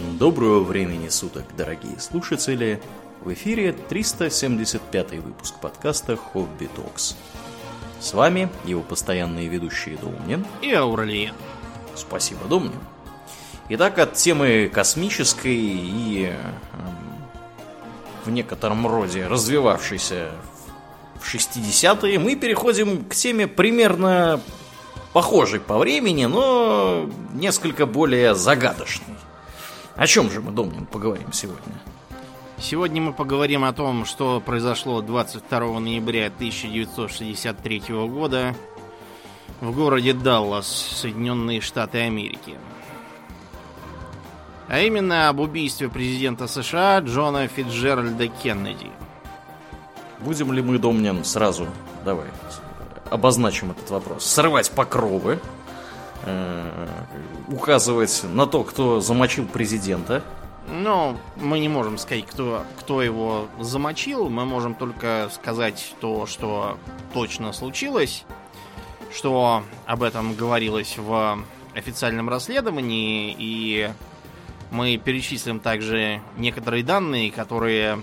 Доброго времени суток, дорогие слушатели! В эфире 375 выпуск подкаста «Хобби Токс». С вами его постоянные ведущие Домнин и Ауралия. Спасибо, Домнин. Итак, от темы космической и эм, в некотором роде развивавшейся в 60-е, мы переходим к теме примерно похожей по времени, но несколько более загадочной. О чем же мы, Домнин, поговорим сегодня? Сегодня мы поговорим о том, что произошло 22 ноября 1963 года в городе Даллас, Соединенные Штаты Америки. А именно об убийстве президента США Джона Фитджеральда Кеннеди. Будем ли мы, Домнин, сразу, давай, обозначим этот вопрос, срывать покровы, указывать на то, кто замочил президента. Ну, мы не можем сказать, кто, кто его замочил. Мы можем только сказать то, что точно случилось, что об этом говорилось в официальном расследовании, и мы перечислим также некоторые данные, которые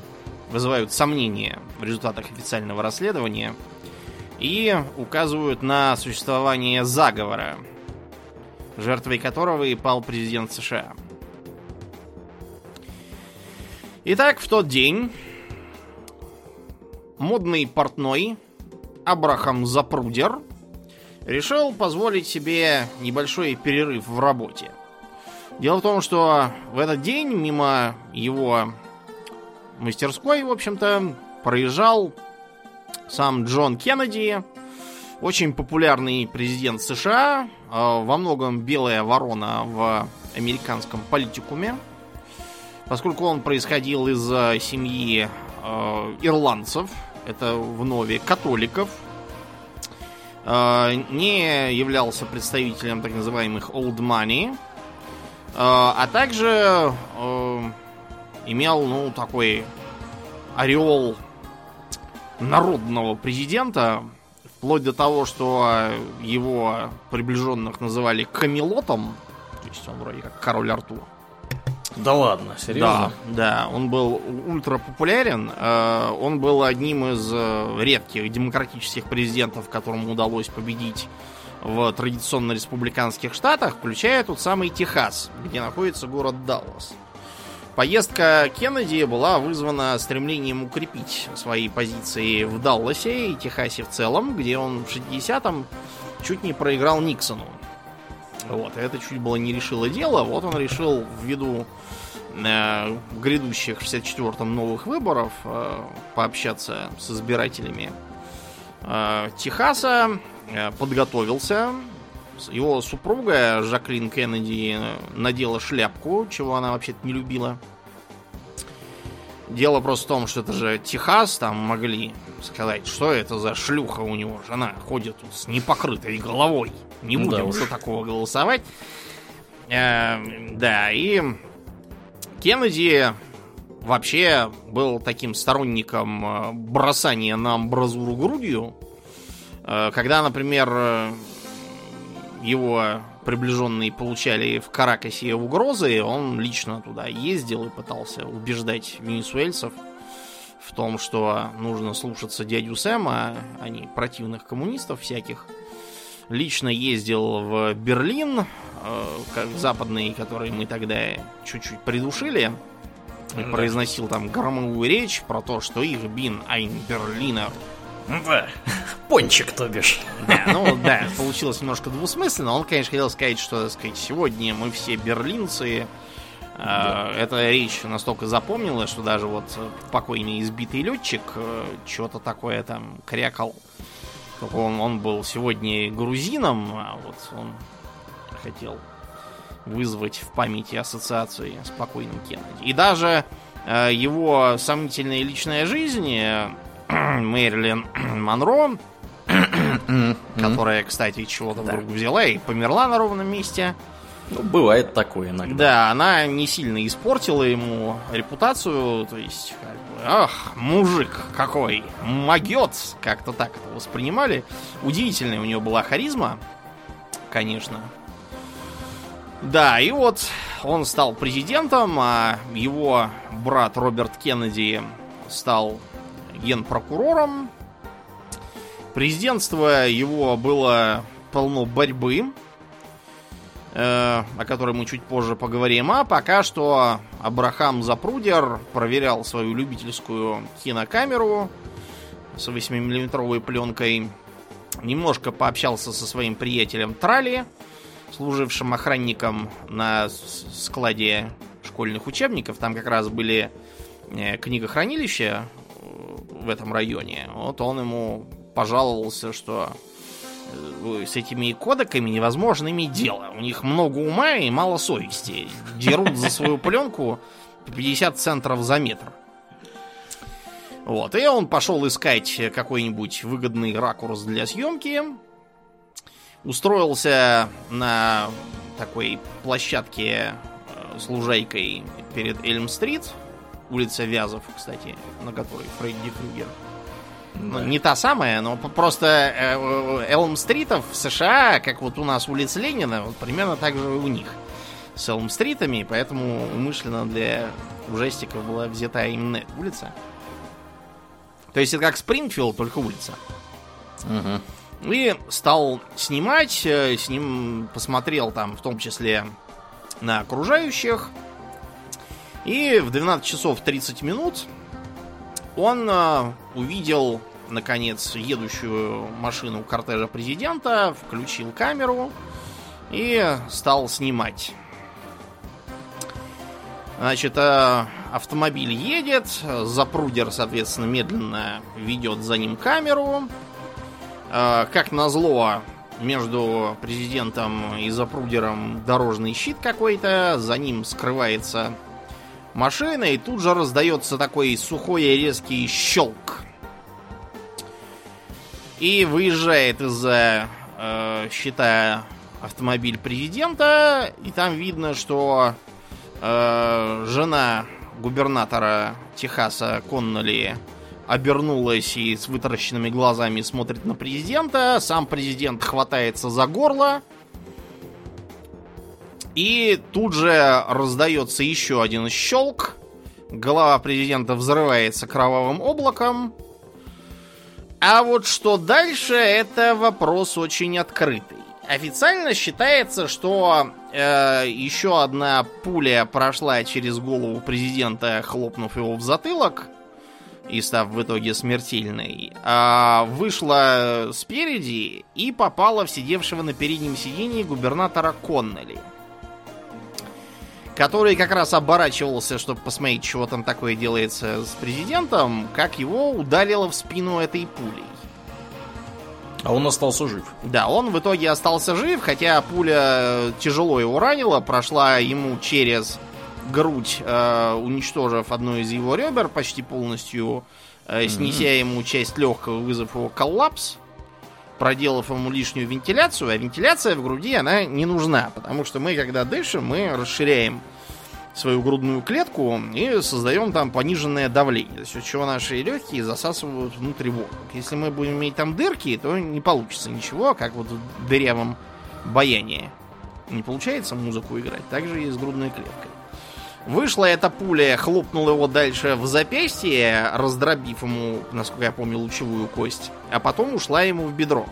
вызывают сомнения в результатах официального расследования и указывают на существование заговора жертвой которого и пал президент США. Итак, в тот день модный портной Абрахам Запрудер решил позволить себе небольшой перерыв в работе. Дело в том, что в этот день мимо его мастерской, в общем-то, проезжал сам Джон Кеннеди, очень популярный президент США, а, во многом белая ворона в американском политикуме, поскольку он происходил из семьи э, ирландцев, это вновь католиков, э, не являлся представителем так называемых old money, э, а также э, имел, ну, такой ореол народного президента, Вплоть до того, что его приближенных называли Камелотом. То есть он вроде как король Артур. Да ладно, серьезно? Да, да, он был ультра популярен. Э, он был одним из э, редких демократических президентов, которому удалось победить в традиционно республиканских штатах, включая тот самый Техас, где находится город Даллас. Поездка Кеннеди была вызвана стремлением укрепить свои позиции в Далласе и Техасе в целом, где он в 60-м чуть не проиграл Никсону. Вот, это чуть было не решило дело. Вот он решил ввиду э, грядущих в 64-м новых выборов э, пообщаться с избирателями э, Техаса, э, подготовился. Его супруга Жаклин Кеннеди надела шляпку, чего она вообще-то не любила. Дело просто в том, что это же Техас, там могли сказать, что это за шлюха у него. Жена ходит тут с непокрытой головой. Не будем да за такого голосовать. Э, да, и Кеннеди вообще был таким сторонником э, бросания на амбразуру грудью. Э, когда, например, его приближенные получали в Каракасе угрозы, он лично туда ездил и пытался убеждать венесуэльцев в том, что нужно слушаться дядю Сэма, а не противных коммунистов всяких. Лично ездил в Берлин, э, как западный, который мы тогда чуть-чуть придушили, и произносил там громовую речь про то, что их бин айн Берлинер да, пончик, то бишь. Да, ну да, получилось немножко двусмысленно. Он, конечно, хотел сказать, что, так сказать, сегодня мы все берлинцы. Да. Эта речь настолько запомнила, что даже вот покойный избитый летчик э, что-то такое там крякал. Он, он был сегодня грузином, а вот он хотел вызвать в памяти ассоциации с покойным Кеннеди. И даже э, его сомнительная личная жизнь э, Мэрилин Монро, которая, кстати, чего-то вдруг взяла и померла на ровном месте. Ну, бывает такое иногда. Да, она не сильно испортила ему репутацию, то есть, как бы, ах, мужик какой, могет, как-то так это воспринимали. Удивительная у нее была харизма, конечно. Да, и вот он стал президентом, а его брат Роберт Кеннеди стал генпрокурором. Президентство его было полно борьбы, э, о которой мы чуть позже поговорим. А пока что Абрахам Запрудер проверял свою любительскую кинокамеру с 8-миллиметровой пленкой. Немножко пообщался со своим приятелем Трали, служившим охранником на складе школьных учебников. Там как раз были э, книгохранилища в этом районе. Вот он ему пожаловался, что э, с этими кодеками невозможно иметь дело. У них много ума и мало совести. Дерут за свою пленку 50 центов за метр. Вот. И он пошел искать какой-нибудь выгодный ракурс для съемки устроился на такой площадке э, с лужайкой перед Эльм-стрит, улица Вязов, кстати, на которой Фредди Крюгер. Ну, не та самая, но просто э, Элм-стритов в США, как вот у нас улица Ленина, вот примерно так же и у них с Элм-стритами, поэтому умышленно для ужастиков была взята именно эта улица. То есть это как Спрингфилд, только улица. Угу. И стал снимать, э, с ним посмотрел там в том числе на окружающих. И в 12 часов 30 минут он э, увидел, наконец, едущую машину кортежа президента, включил камеру и стал снимать. Значит, э, автомобиль едет, запрудер, соответственно, медленно ведет за ним камеру. Э, как назло, между президентом и запрудером дорожный щит какой-то, за ним скрывается машина, и тут же раздается такой сухой и резкий щелк. И выезжает из-за э, щита автомобиль президента, и там видно, что э, жена губернатора Техаса Конноли обернулась и с вытаращенными глазами смотрит на президента. Сам президент хватается за горло. И тут же раздается еще один щелк. Голова президента взрывается кровавым облаком. А вот что дальше, это вопрос очень открытый. Официально считается, что э, еще одна пуля прошла через голову президента, хлопнув его в затылок и став в итоге смертельной, а вышла спереди и попала в сидевшего на переднем сидении губернатора Коннелли, который как раз оборачивался, чтобы посмотреть, чего там такое делается с президентом, как его ударило в спину этой пулей. А он остался жив. Да, он в итоге остался жив, хотя пуля тяжело его ранила, прошла ему через грудь, э, уничтожив одно из его ребер почти полностью, э, снеся mm-hmm. ему часть легкого, вызвав его коллапс, проделав ему лишнюю вентиляцию, а вентиляция в груди, она не нужна, потому что мы, когда дышим, мы расширяем свою грудную клетку и создаем там пониженное давление, за счет чего наши легкие засасывают внутрь воздух. Если мы будем иметь там дырки, то не получится ничего, как вот в дырявом баянии. Не получается музыку играть, так же и с грудной клеткой. Вышла эта пуля, хлопнула его дальше в запястье, раздробив ему, насколько я помню, лучевую кость, а потом ушла ему в бедро.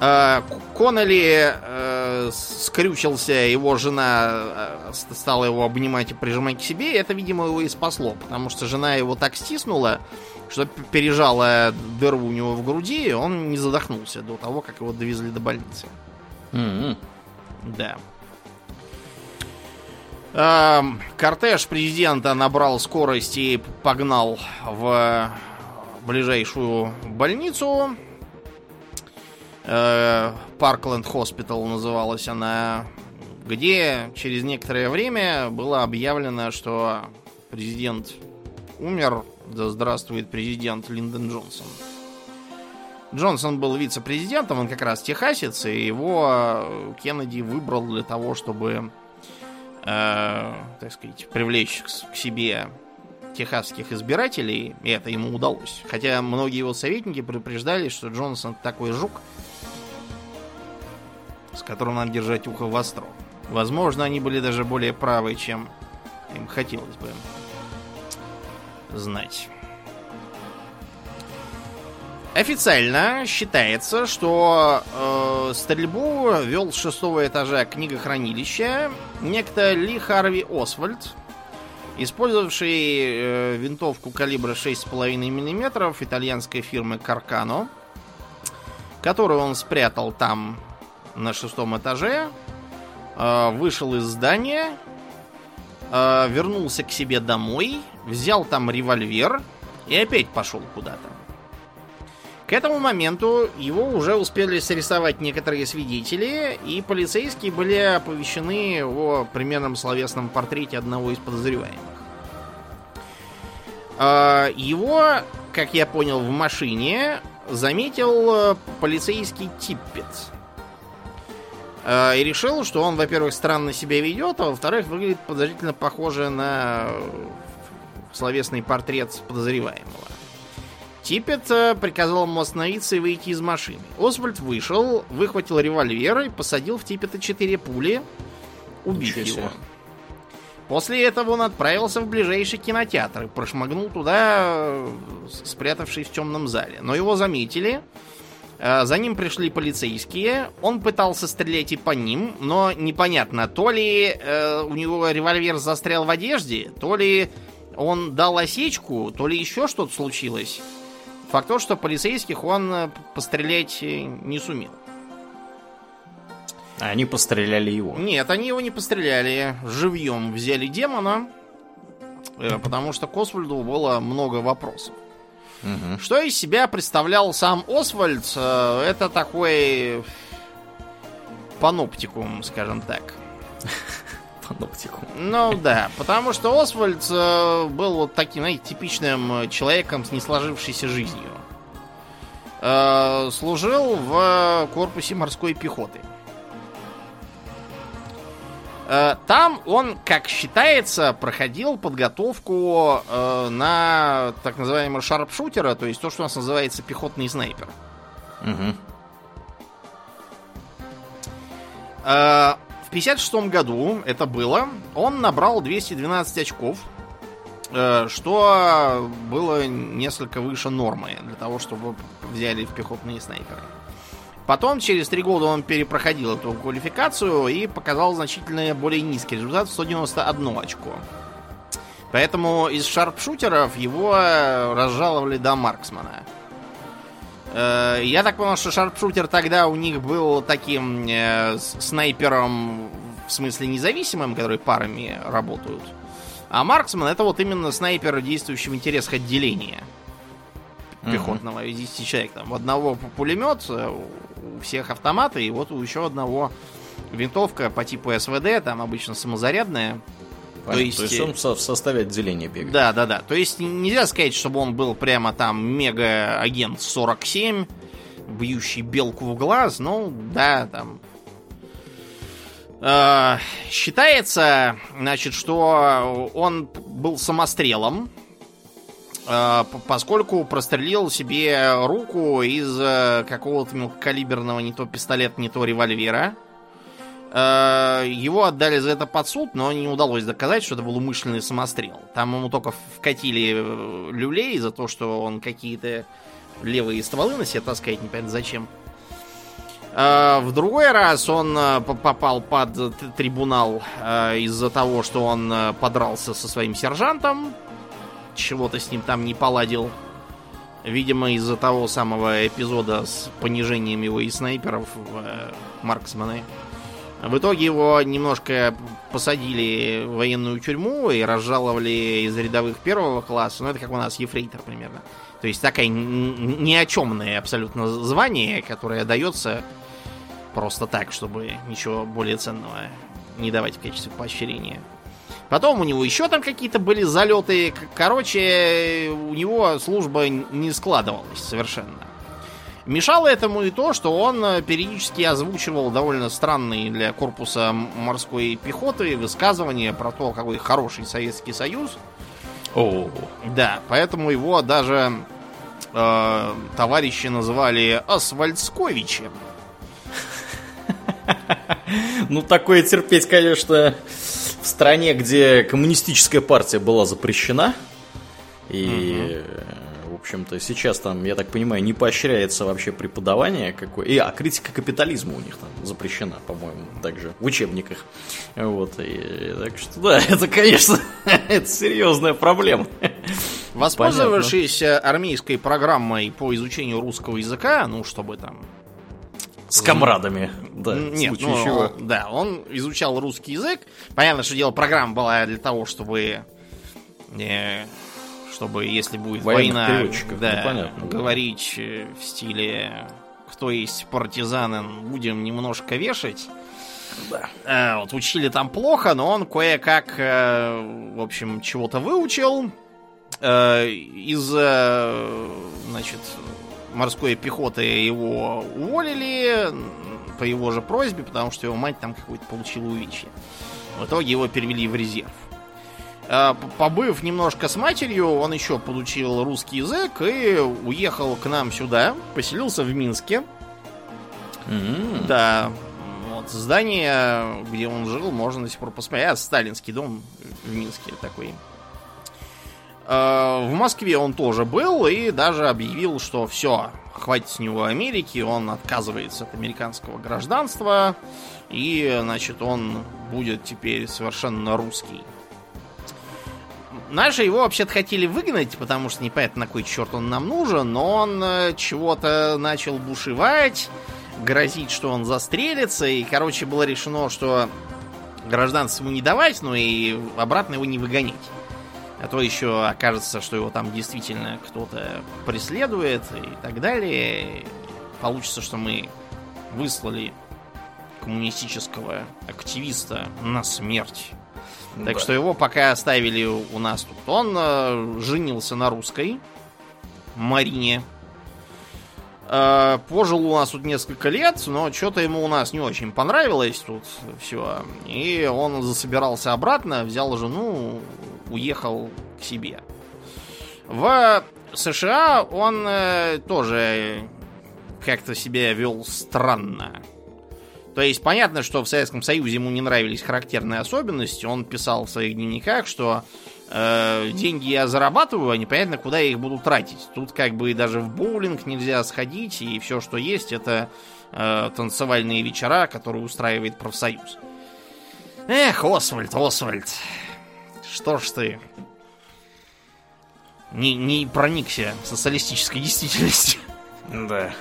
Э, Коннелли э, скрючился, его жена э, стала его обнимать и прижимать к себе, и это, видимо, его и спасло, потому что жена его так стиснула, что пережала дыру у него в груди, и он не задохнулся до того, как его довезли до больницы. Mm-hmm. Да. Эм, кортеж президента набрал скорость и погнал в ближайшую больницу. Э, Паркленд Хоспитал называлась она, где через некоторое время было объявлено, что президент умер. Да здравствует президент Линдон Джонсон. Джонсон был вице-президентом, он как раз техасец, и его Кеннеди выбрал для того, чтобы э, так сказать, привлечь к себе техасских избирателей, и это ему удалось. Хотя многие его советники предупреждали, что Джонсон такой жук, с которым надо держать ухо востро. Возможно, они были даже более правы, чем им хотелось бы знать. Официально считается, что э, стрельбу вел с шестого этажа книгохранилища некто Ли Харви Освальд, использовавший э, винтовку калибра 6,5 мм итальянской фирмы Каркано, которую он спрятал там на шестом этаже, э, вышел из здания, э, вернулся к себе домой, взял там револьвер и опять пошел куда-то. К этому моменту его уже успели срисовать некоторые свидетели, и полицейские были оповещены о примерном словесном портрете одного из подозреваемых. А, его, как я понял, в машине заметил э, полицейский Типпет. А, и решил, что он, во-первых, странно себя ведет, а во-вторых, выглядит подозрительно похоже на словесный портрет подозреваемого. Типпет э, приказал ему остановиться и выйти из машины. Освальд вышел, выхватил револьвер и посадил в Типпета четыре пули, убив его. После этого он отправился в ближайший кинотеатр и прошмыгнул туда, спрятавшись в темном зале. Но его заметили. Э, за ним пришли полицейские. Он пытался стрелять и по ним, но непонятно, то ли э, у него револьвер застрял в одежде, то ли он дал осечку, то ли еще что-то случилось. Факт то, что полицейских он э, пострелять э, не сумел. А они постреляли его? Нет, они его не постреляли. Живьем взяли демона, э, потому что к Освальду было много вопросов. Угу. Что из себя представлял сам Освальд? Это такой паноптикум, скажем так. Паноптикум. Ну да, потому что Освальд э, был вот таким, знаете, типичным человеком с несложившейся жизнью. Э, служил в корпусе морской пехоты. Э, там он, как считается, проходил подготовку э, на так называемого шарпшутера, то есть то, что у нас называется пехотный снайпер. Угу. Э, в 56 году это было. Он набрал 212 очков, э, что было несколько выше нормы для того, чтобы взяли в пехотные снайперы. Потом, через три года, он перепроходил эту квалификацию и показал значительно более низкий результат в 191 очко. Поэтому из шарпшутеров его разжаловали до марксмана. Э, я так понял, что шарпшутер тогда у них был таким э, снайпером, в смысле независимым, который парами работают. А марксман это вот именно снайпер, действующий в интересах отделения пехотного из 10 человек. Там, у одного пулемет, э, у всех автоматы, и вот у еще одного винтовка по типу СВД, там обычно самозарядная. То есть, то есть он в составе отделения бегает. Да, да, да. То есть нельзя сказать, чтобы он был прямо там мега-агент 47, бьющий белку в глаз, ну да, там. Э, считается, значит, что он был самострелом, э, поскольку прострелил себе руку из э, какого-то мелкокалиберного не то пистолета, не то револьвера. Э, его отдали за это под суд, но не удалось доказать, что это был умышленный самострел. Там ему только вкатили э, люлей за то, что он какие-то левые стволы на себе таскает, непонятно зачем. Э, в другой раз он попал под трибунал из-за того, что он подрался со своим сержантом. Чего-то с ним там не поладил. Видимо, из-за того самого эпизода с понижением его и снайперов в марксманы. В итоге его немножко посадили в военную тюрьму и разжаловали из рядовых первого класса. Ну, это как у нас ефрейтор примерно. То есть такое ни о чемное абсолютно звание, которое дается просто так, чтобы ничего более ценного не давать в качестве поощрения. Потом у него еще там какие-то были залеты. Короче, у него служба не складывалась совершенно. Мешало этому и то, что он э, периодически озвучивал довольно странные для корпуса морской пехоты высказывания про то, какой хороший Советский Союз. О, да, поэтому его даже э, товарищи называли Асвальдсковичем. Ну, такое терпеть, конечно, в стране, где коммунистическая партия была запрещена. И, в общем-то, сейчас там, я так понимаю, не поощряется вообще преподавание какое. И, а критика капитализма у них там запрещена, по-моему, также в учебниках. Вот. И, так что, да, это, конечно, это серьезная проблема. Воспользовавшись Понятно. армейской программой по изучению русского языка, ну, чтобы там с комрадами, да. Нет, ну, чего. да, он изучал русский язык. Понятно, что дело программа была для того, чтобы э, чтобы, если будет Военных война, да, понятно, говорить да. в стиле кто есть партизанин, будем немножко вешать. Да. Э, вот учили там плохо, но он кое-как, э, в общем, чего-то выучил. Э, из, э, значит, морской пехоты его уволили по его же просьбе, потому что его мать там какой-то получила увечье. В итоге его перевели в резерв. Э, побыв немножко с матерью, он еще получил русский язык и уехал к нам сюда, поселился в Минске. Mm-hmm. Да, вот здание, где он жил, можно до сих пор посмотреть. А, сталинский дом в Минске такой. Э, в Москве он тоже был и даже объявил, что все, хватит с него Америки, он отказывается от американского гражданства, и, значит, он будет теперь совершенно русский. Наши его вообще-то хотели выгнать, потому что непонятно, на кой черт он нам нужен, но он э, чего-то начал бушевать, грозить, что он застрелится, и, короче, было решено, что гражданство ему не давать, но и обратно его не выгонять. А то еще окажется, что его там действительно кто-то преследует и так далее. Получится, что мы выслали коммунистического активиста на смерть. Так да. что его пока оставили у нас тут. Он э, женился на русской Марине. Э, пожил у нас тут несколько лет, но что-то ему у нас не очень понравилось тут все. И он засобирался обратно, взял жену, уехал к себе. В США он э, тоже как-то себя вел странно. То есть понятно, что в Советском Союзе ему не нравились характерные особенности. Он писал в своих дневниках, что э, деньги я зарабатываю, а непонятно, куда я их буду тратить. Тут как бы даже в боулинг нельзя сходить, и все, что есть, это э, танцевальные вечера, которые устраивает профсоюз. Эх, Освальд, Освальд, что ж ты не, не проникся социалистической действительностью. Да.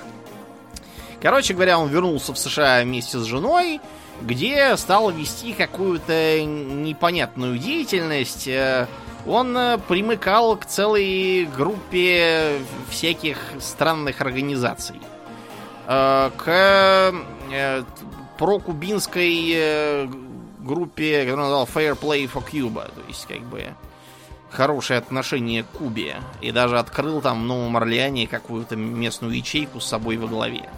Короче говоря, он вернулся в США вместе с женой, где стал вести какую-то непонятную деятельность. Э, он э, примыкал к целой группе всяких странных организаций. Э, к прокубинской группе, которую он назвал Fair Play for Cuba, то есть как бы хорошее отношение к Кубе. И даже открыл там в Новом Орлеане какую-то местную ячейку с собой во главе.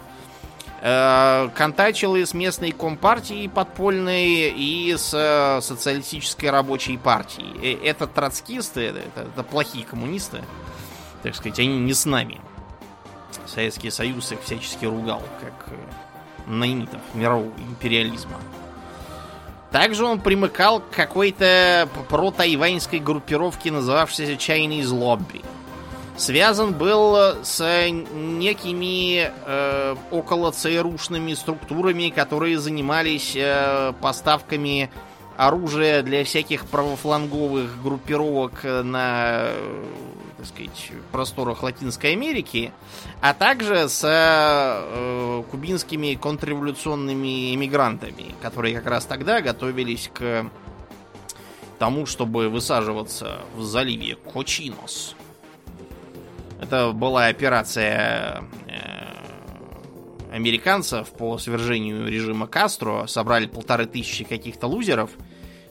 Э, контачил и с местной компартией подпольной, и с э, социалистической рабочей партией. Это троцкисты, это, это, плохие коммунисты, так сказать, они не с нами. Советский Союз их всячески ругал, как э, наймитов мирового империализма. Также он примыкал к какой-то про-тайваньской группировке, называвшейся Chinese Lobby связан был с некими э, около ЦРУшными структурами, которые занимались э, поставками оружия для всяких правофланговых группировок на так сказать, просторах Латинской Америки, а также с э, кубинскими контрреволюционными эмигрантами, которые как раз тогда готовились к тому, чтобы высаживаться в заливе Кочинос. Это была операция э, американцев по свержению режима Кастро. Собрали полторы тысячи каких-то лузеров,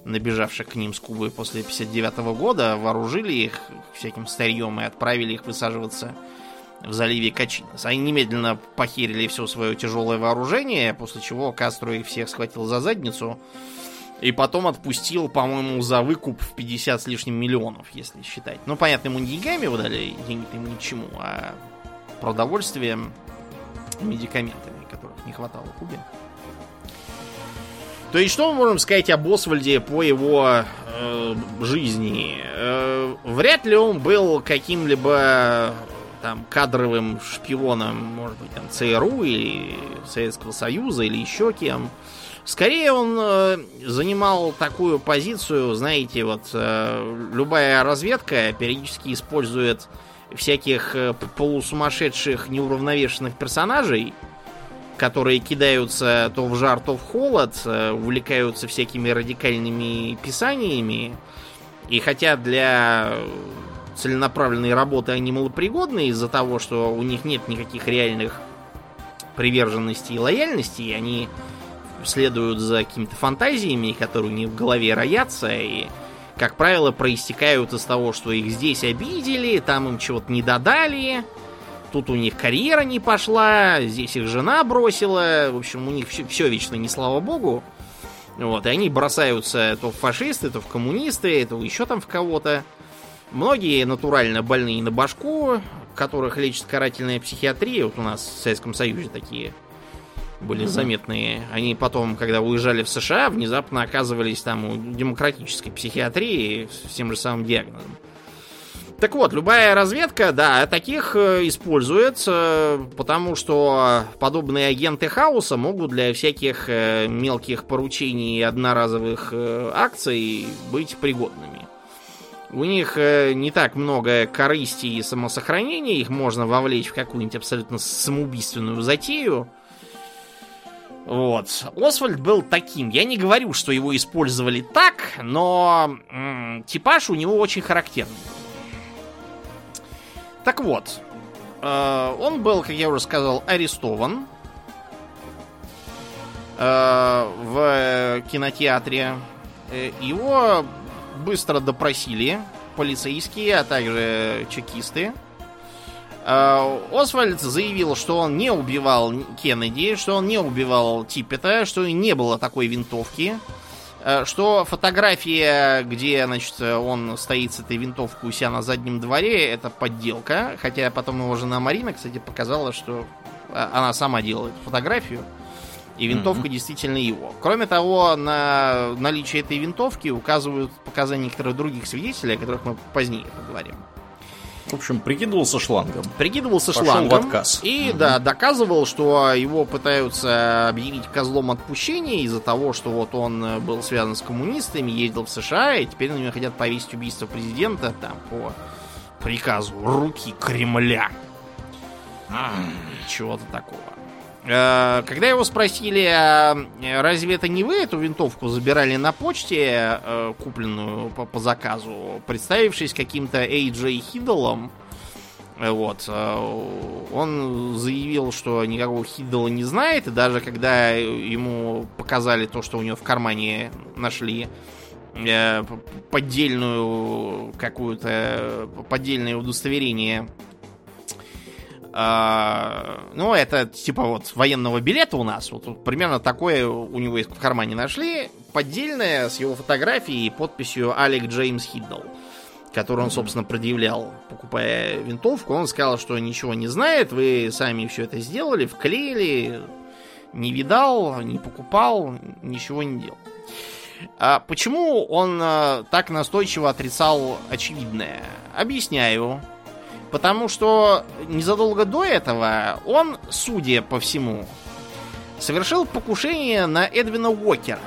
набежавших к ним с Кубы после 59 года, вооружили их всяким старьем и отправили их высаживаться в заливе Качинос. Они немедленно похерили все свое тяжелое вооружение, после чего Кастро их всех схватил за задницу и потом отпустил, по-моему, за выкуп в 50 с лишним миллионов, если считать. Ну, понятно, ему деньгами выдали, деньги-то ему ни к чему, а продовольствием, медикаментами, которых не хватало Кубе. То есть, что мы можем сказать об Освальде по его э, жизни? Э, вряд ли он был каким-либо там кадровым шпионом, может быть, там ЦРУ или Советского Союза или еще кем. Скорее он э, занимал такую позицию, знаете, вот э, любая разведка периодически использует всяких э, полусумасшедших неуравновешенных персонажей, которые кидаются то в жар, то в холод, э, увлекаются всякими радикальными писаниями. И хотя для целенаправленной работы они малопригодны из-за того, что у них нет никаких реальных приверженностей и лояльности, они следуют за какими-то фантазиями, которые у них в голове роятся, и, как правило, проистекают из того, что их здесь обидели, там им чего-то не додали, тут у них карьера не пошла, здесь их жена бросила, в общем, у них все, все вечно не слава богу. Вот, и они бросаются то в фашисты, то в коммунисты, то еще там в кого-то. Многие натурально больные на башку, которых лечит карательная психиатрия. Вот у нас в Советском Союзе такие были mm-hmm. заметные. Они потом, когда уезжали в США, внезапно оказывались там у демократической психиатрии с тем же самым диагнозом. Так вот, любая разведка, да, таких э, использует, потому что подобные агенты хаоса могут для всяких э, мелких поручений и одноразовых э, акций быть пригодными. У них не так много корысти и самосохранения, их можно вовлечь в какую-нибудь абсолютно самоубийственную затею. Вот. Освальд был таким. Я не говорю, что его использовали так, но м- типаж у него очень характерный. Так вот, э, он был, как я уже сказал, арестован э, в кинотеатре. Э, его быстро допросили полицейские, а также чекисты. Э, Освальд заявил, что он не убивал Кеннеди, что он не убивал Типпета, что не было такой винтовки. Э, что фотография, где, значит, он стоит с этой винтовкой у себя на заднем дворе, это подделка. Хотя потом его жена Марина, кстати, показала, что э, она сама делает фотографию. И винтовка mm-hmm. действительно его. Кроме того, на наличие этой винтовки указывают показания некоторых других свидетелей, о которых мы позднее поговорим. В общем, прикидывался шлангом. Прикидывался Пошел шлангом. в отказ. И, угу. да, доказывал, что его пытаются объявить козлом отпущения из-за того, что вот он был связан с коммунистами, ездил в США, и теперь на него хотят повесить убийство президента там по приказу руки Кремля. Чего-то такого. Э, когда его спросили, а разве это не вы эту винтовку забирали на почте, э, купленную по, по заказу, представившись каким-то Эй-Джей Хиддлом, э, вот, он заявил, что никакого Хиддла не знает, и даже когда ему показали то, что у него в кармане нашли поддельную какую-то поддельное удостоверение а, ну, это типа вот военного билета у нас. Вот, примерно такое у него в кармане нашли. Поддельное с его фотографией и подписью Алек Джеймс Хиддл. Который он, собственно, предъявлял, покупая винтовку. Он сказал, что ничего не знает, вы сами все это сделали, вклеили, не видал, не покупал, ничего не делал. А почему он а, так настойчиво отрицал очевидное? Объясняю. Потому что незадолго до этого он, судя по всему, совершил покушение на Эдвина Уокера.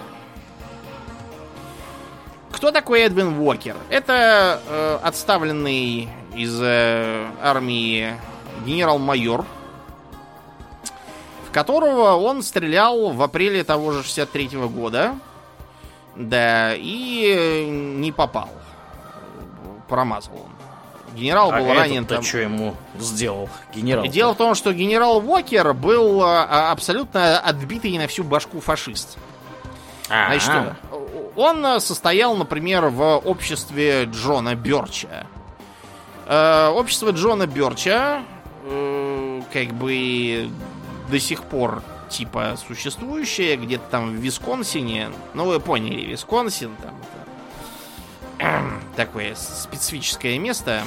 Кто такой Эдвин Уокер? Это э, отставленный из э, армии генерал-майор, в которого он стрелял в апреле того же 63 -го года. Да, и не попал. Промазал он. Генерал а был ранен там. что ему сделал генерал? Дело в том, что генерал Уокер был а, абсолютно отбитый на всю башку фашист. А-а-а. Значит, он состоял, например, в обществе Джона Берча. Э, общество Джона Берча, э, как бы до сих пор типа существующее, где-то там в Висконсине. Ну, вы поняли, Висконсин, там такое специфическое место.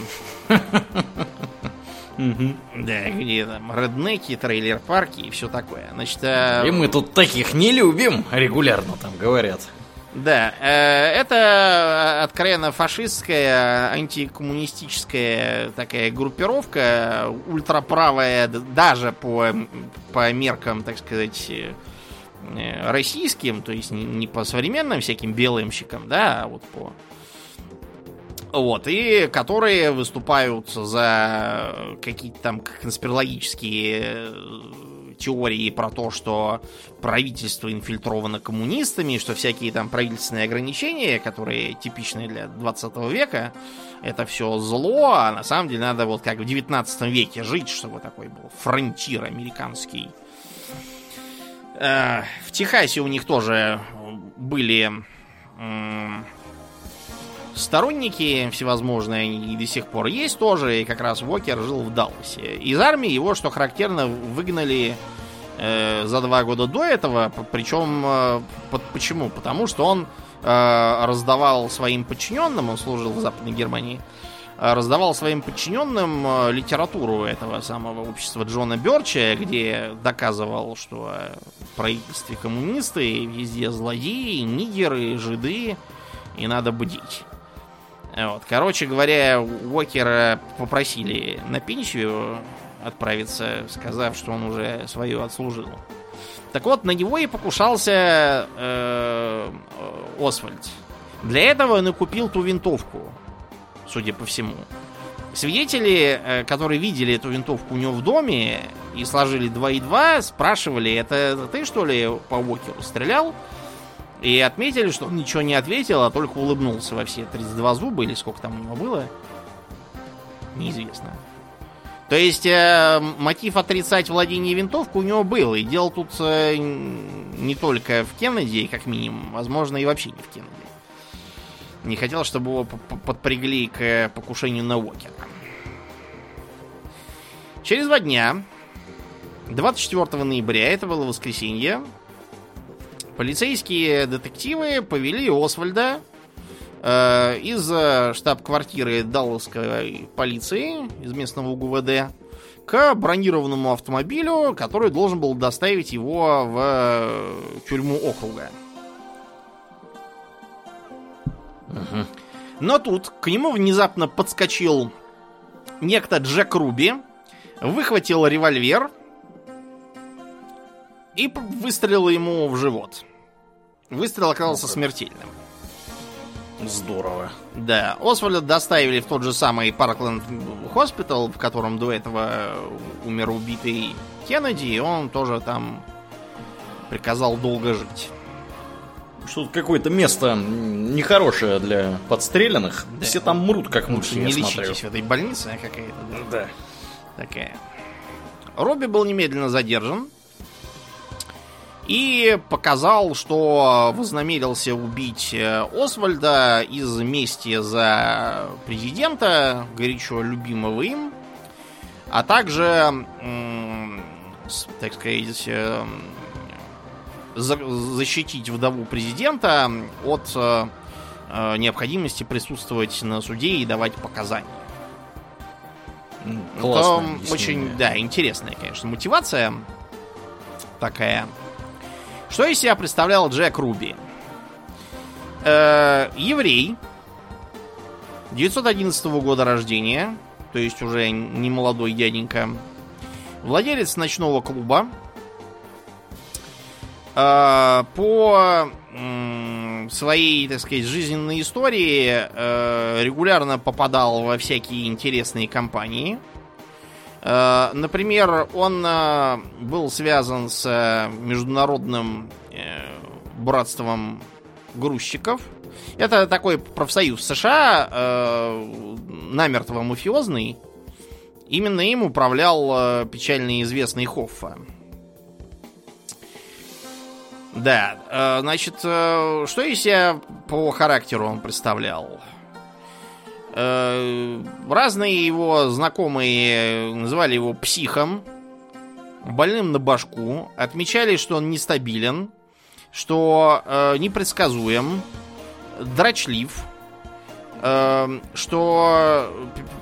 Да, где там реднеки, трейлер-парки и все такое. Значит, э, И мы тут таких не любим, регулярно там говорят. Да, э, это откровенно фашистская, антикоммунистическая такая группировка, ультраправая даже по, по меркам, так сказать, э, российским, то есть не- не по современным всяким белымщикам, да, а вот по... Вот, и которые выступают за какие-то там конспирологические э, теории про то, что правительство инфильтровано коммунистами, что всякие там правительственные ограничения, которые типичны для 20 века, это все зло, а на самом деле надо вот как в 19 веке жить, чтобы такой был фронтир американский. Э, В Техасе у них тоже были м, сторонники всевозможные, и до сих пор есть тоже, и как раз Уокер жил в Далласе. Из армии его, что характерно, выгнали э, за два года до этого, причем э, по- почему? Потому что он э, раздавал своим подчиненным, он служил в Западной Германии, э, раздавал своим подчиненным э, литературу этого самого общества Джона Берча, где доказывал, что э, в правительстве коммунисты, везде злодеи, нигеры, жиды, и надо бдить. Вот. Короче говоря, Уокера попросили на пенсию отправиться, сказав, что он уже свое отслужил. Так вот, на него и покушался э, Освальд. Для этого он и купил ту винтовку, судя по всему. Свидетели, э, которые видели эту винтовку у него в доме и сложили 2 и 2, спрашивали, это ты что ли по Уокеру стрелял? И отметили, что он ничего не ответил, а только улыбнулся во все 32 зуба, или сколько там у него было. Неизвестно. То есть э, мотив отрицать владение винтовкой у него был. И дело тут э, не только в Кеннеди, как минимум, возможно, и вообще не в Кеннеди. Не хотел, чтобы его подпрягли к покушению на Уокера. Через два дня, 24 ноября, это было воскресенье, полицейские детективы повели Освальда э, из э, штаб-квартиры Далласской полиции, из местного УГВД, к бронированному автомобилю, который должен был доставить его в э, тюрьму округа. Но тут к нему внезапно подскочил некто Джек Руби, выхватил револьвер и выстрелил ему в живот. Выстрел оказался смертельным. Здорово. Да, Освальда доставили в тот же самый Паркленд Хоспитал, в котором до этого умер убитый Кеннеди, и он тоже там приказал долго жить. Что тут какое-то место нехорошее для подстреленных. Да. Все там мрут, как Лучше мыши, не я смотрю. лечитесь в этой больнице а какая-то. да, Да. Такая. Робби был немедленно задержан и показал, что вознамерился убить э, Освальда из мести за президента, горячо любимого им, а также, так сказать, э, за- защитить вдову президента от э, необходимости присутствовать на суде и давать показания. Классное объяснение. очень, да, интересная, конечно, мотивация такая. Что из себя представлял Джек Руби? Э, еврей, 911 года рождения, то есть уже не молодой дяденька, владелец ночного клуба, Э, по своей, так сказать, жизненной истории э, регулярно попадал во всякие интересные компании. Э, Например, он э, был связан с э, международным братством грузчиков. Это такой профсоюз США, намертво мафиозный. Именно им управлял печально известный Хоффа. Да, значит, что из себя по характеру он представлял? Э, Разные его знакомые называли его психом, больным на башку, отмечали, что он нестабилен, что э, непредсказуем, драчлив, э, что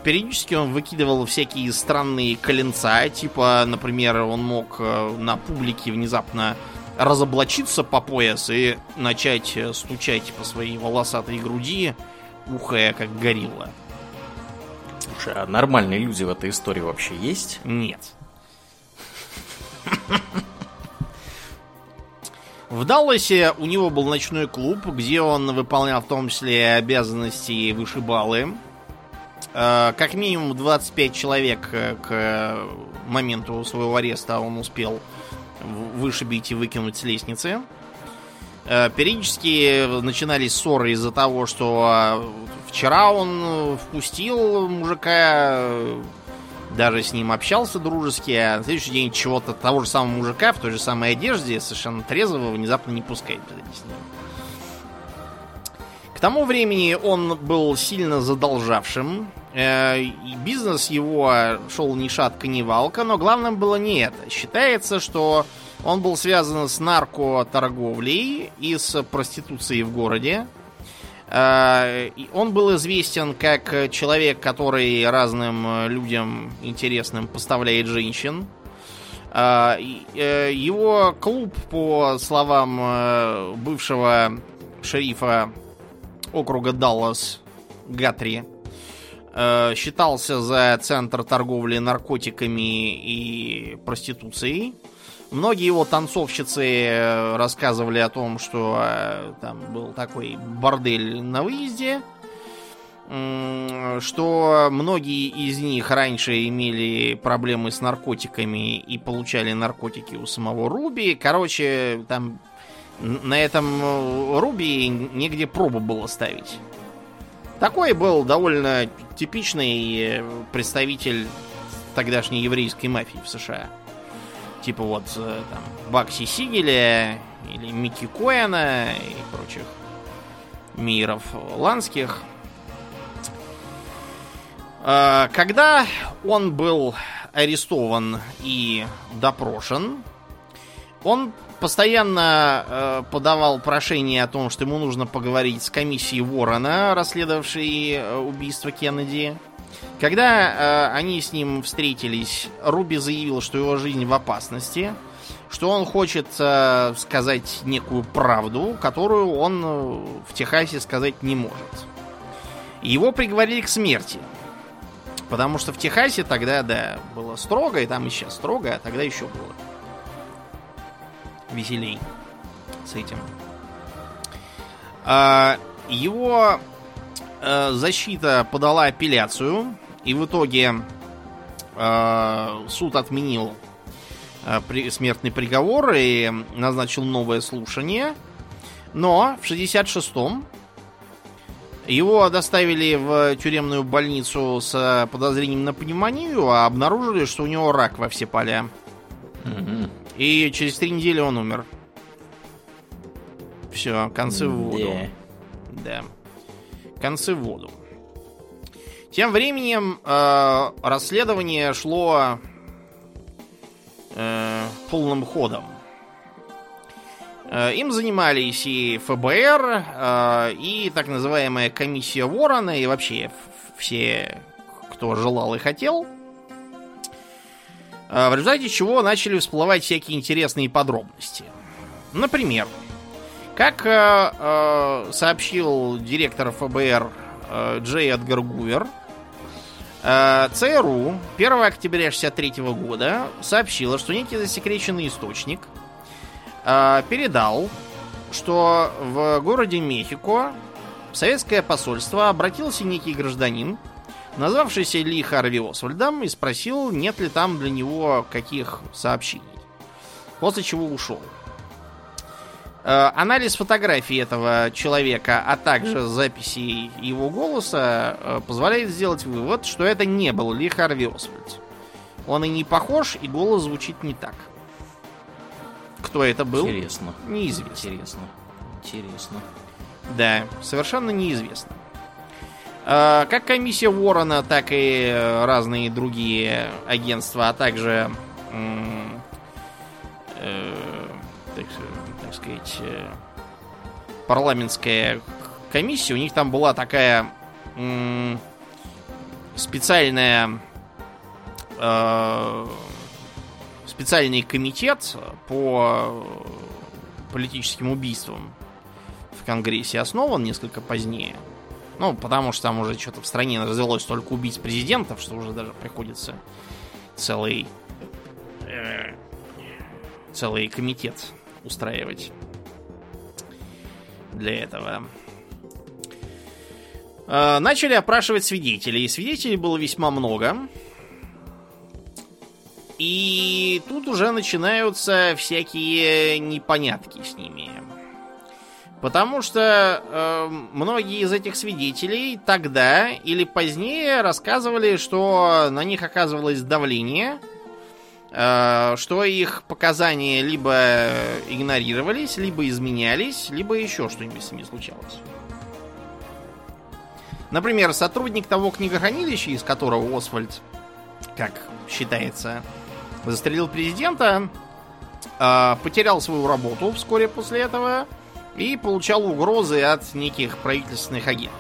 периодически он выкидывал всякие странные коленца, типа, например, он мог э, на публике внезапно разоблачиться по пояс и начать э, стучать по своей волосатой груди, ухая как горилла. Слушай, а нормальные люди в этой истории вообще есть? Нет. В Далласе у него был ночной клуб, где он выполнял в том числе обязанности вышибалы. Э, как минимум 25 человек э, к моменту своего ареста он успел вышибить и выкинуть с лестницы. Э, периодически начинались ссоры из-за того, что вчера он впустил мужика даже с ним общался дружески, а на следующий день чего-то того же самого мужика в той же самой одежде, совершенно трезвого, внезапно не пускает с ним. К тому времени он был сильно задолжавшим. Э, бизнес его шел ни шатка, ни валка, но главным было не это. Считается, что он был связан с наркоторговлей и с проституцией в городе. Э, он был известен как человек, который разным э, людям интересным поставляет женщин. Э, его клуб, по словам бывшего шерифа округа Даллас Гатри, считался за центр торговли наркотиками и проституцией. Многие его танцовщицы э, рассказывали о том, что э, там был такой бордель на выезде, что многие из них раньше имели проблемы с наркотиками и получали наркотики у самого Руби. Короче, там на этом э, Руби негде пробу было ставить. Такой был довольно типичный представитель тогдашней еврейской мафии в США типа вот э, там Бакси Сигеля или Микки Коэна и прочих миров ланских. Э, когда он был арестован и допрошен, он постоянно э, подавал прошение о том, что ему нужно поговорить с комиссией Ворона, расследовавшей убийство Кеннеди. Когда э, они с ним встретились, Руби заявил, что его жизнь в опасности, что он хочет э, сказать некую правду, которую он э, в Техасе сказать не может. Его приговорили к смерти. Потому что в Техасе тогда, да, было строго, и там и сейчас строго, а тогда еще было веселей с этим. А, его э, защита подала апелляцию и в итоге э, суд отменил э, при, смертный приговор и назначил новое слушание. Но в 66-м его доставили в тюремную больницу с подозрением на пневмонию, а обнаружили, что у него рак во все поля. Угу. И через три недели он умер. Все, концы в воду. Yeah. Да. Концы в воду. Тем временем э, расследование шло э, полным ходом. Э, им занимались и ФБР, э, и так называемая комиссия Ворона, и вообще все, кто желал и хотел. Э, в результате чего начали всплывать всякие интересные подробности. Например, как э, э, сообщил директор ФБР э, Джей Эдгар Гувер, Э, ЦРУ 1 октября 63 года сообщила, что некий засекреченный источник э, передал, что в городе Мехико советское посольство обратился некий гражданин, назвавшийся Ли Харви Освальдом, и спросил, нет ли там для него каких сообщений. После чего ушел. Анализ фотографии этого человека, а также записи его голоса э, позволяет сделать вывод, что это не был Ли Харви Освальд. Он и не похож, и голос звучит не так. Кто это был? Интересно. Неизвестно. Интересно. Интересно. Да, совершенно неизвестно. Э, как комиссия Ворона, так и разные другие агентства, а также так, сказать, э, парламентская комиссия, у них там была такая специальная э, специальный комитет по политическим убийствам в Конгрессе основан несколько позднее. Ну, потому что там уже что-то в стране развелось столько убийц президентов, что уже даже приходится целый э, целый комитет устраивать для этого. Э, начали опрашивать свидетелей. Свидетелей было весьма много. И тут уже начинаются всякие непонятки с ними. Потому что э, многие из этих свидетелей тогда или позднее рассказывали, что на них оказывалось давление, что их показания либо игнорировались, либо изменялись, либо еще что-нибудь с ними случалось. Например, сотрудник того книгохранилища, из которого Освальд, как считается, застрелил президента, э, потерял свою работу вскоре после этого и получал угрозы от неких правительственных агентов.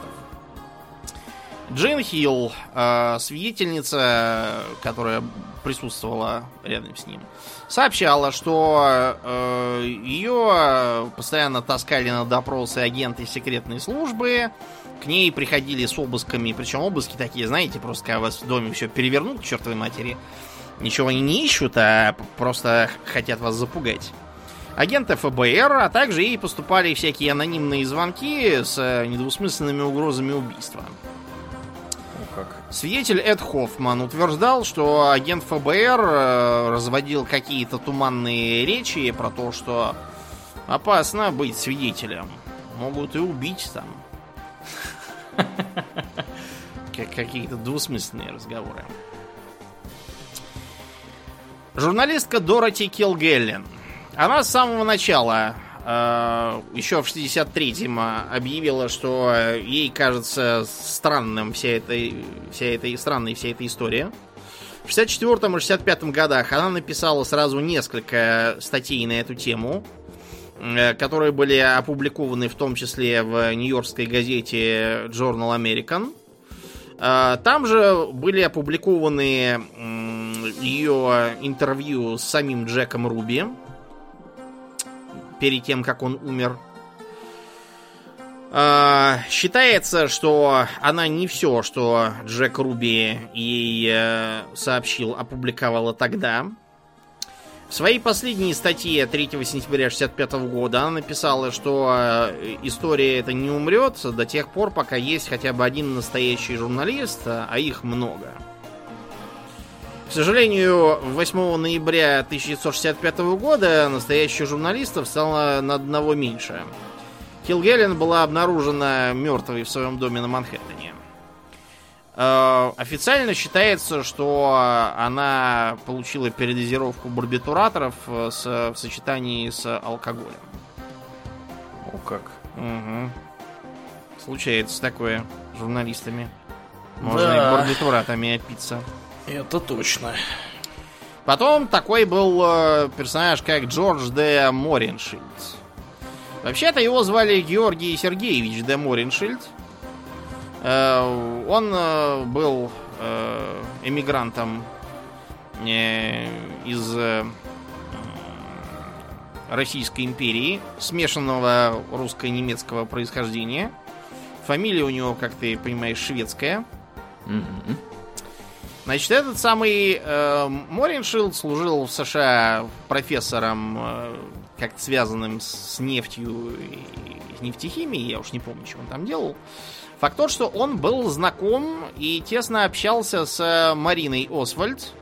Джин Хилл, э, свидетельница, которая присутствовала рядом с ним, сообщала, что э, ее постоянно таскали на допросы агенты секретной службы, к ней приходили с обысками, причем обыски такие, знаете, просто когда вас в доме все перевернут к чертовой матери, ничего они не ищут, а просто хотят вас запугать. Агенты ФБР, а также ей поступали всякие анонимные звонки с э, недвусмысленными угрозами убийства. Свидетель Эд Хоффман утверждал, что агент ФБР э, разводил какие-то туманные речи про то, что опасно быть свидетелем. Могут и убить там. Как какие-то двусмысленные разговоры. Журналистка Дороти Килгеллен она с самого начала, еще в 63-м, э, объявила, что ей кажется странным вся эта, вся эта, странной вся эта история. В 64 и 65 годах она написала сразу несколько статей на эту тему, э, которые были опубликованы в том числе в нью-йоркской газете Journal American. Там же были опубликованы ее интервью с самим Джеком Руби, перед тем, как он умер. Э, считается, что она не все, что Джек Руби ей э, сообщил, опубликовала тогда. В своей последней статье 3 сентября 65 года она написала, что э, история эта не умрет до тех пор, пока есть хотя бы один настоящий журналист, а их много. К сожалению, 8 ноября 1965 года настоящих журналистов стало на одного меньше. Килгеллен была обнаружена мертвой в своем доме на Манхэттене. Э, официально считается, что она получила передозировку барбитураторов с, в сочетании с алкоголем. О как. Угу. Случается такое с журналистами. Можно да. и барбитуратами опиться. Это точно. Потом такой был э, персонаж, как Джордж Д. Мориншильд. Вообще-то его звали Георгий Сергеевич Д. Мориншильд. Э, он э, был э, эмигрантом э, из э, Российской империи, смешанного русско-немецкого происхождения. Фамилия у него, как ты понимаешь, шведская. Mm-hmm. Значит, этот самый э, Мориншилд служил в США профессором, э, как-то связанным с нефтью и нефтехимией, я уж не помню, что он там делал. Факт тот, что он был знаком и тесно общался с Мариной Освальд,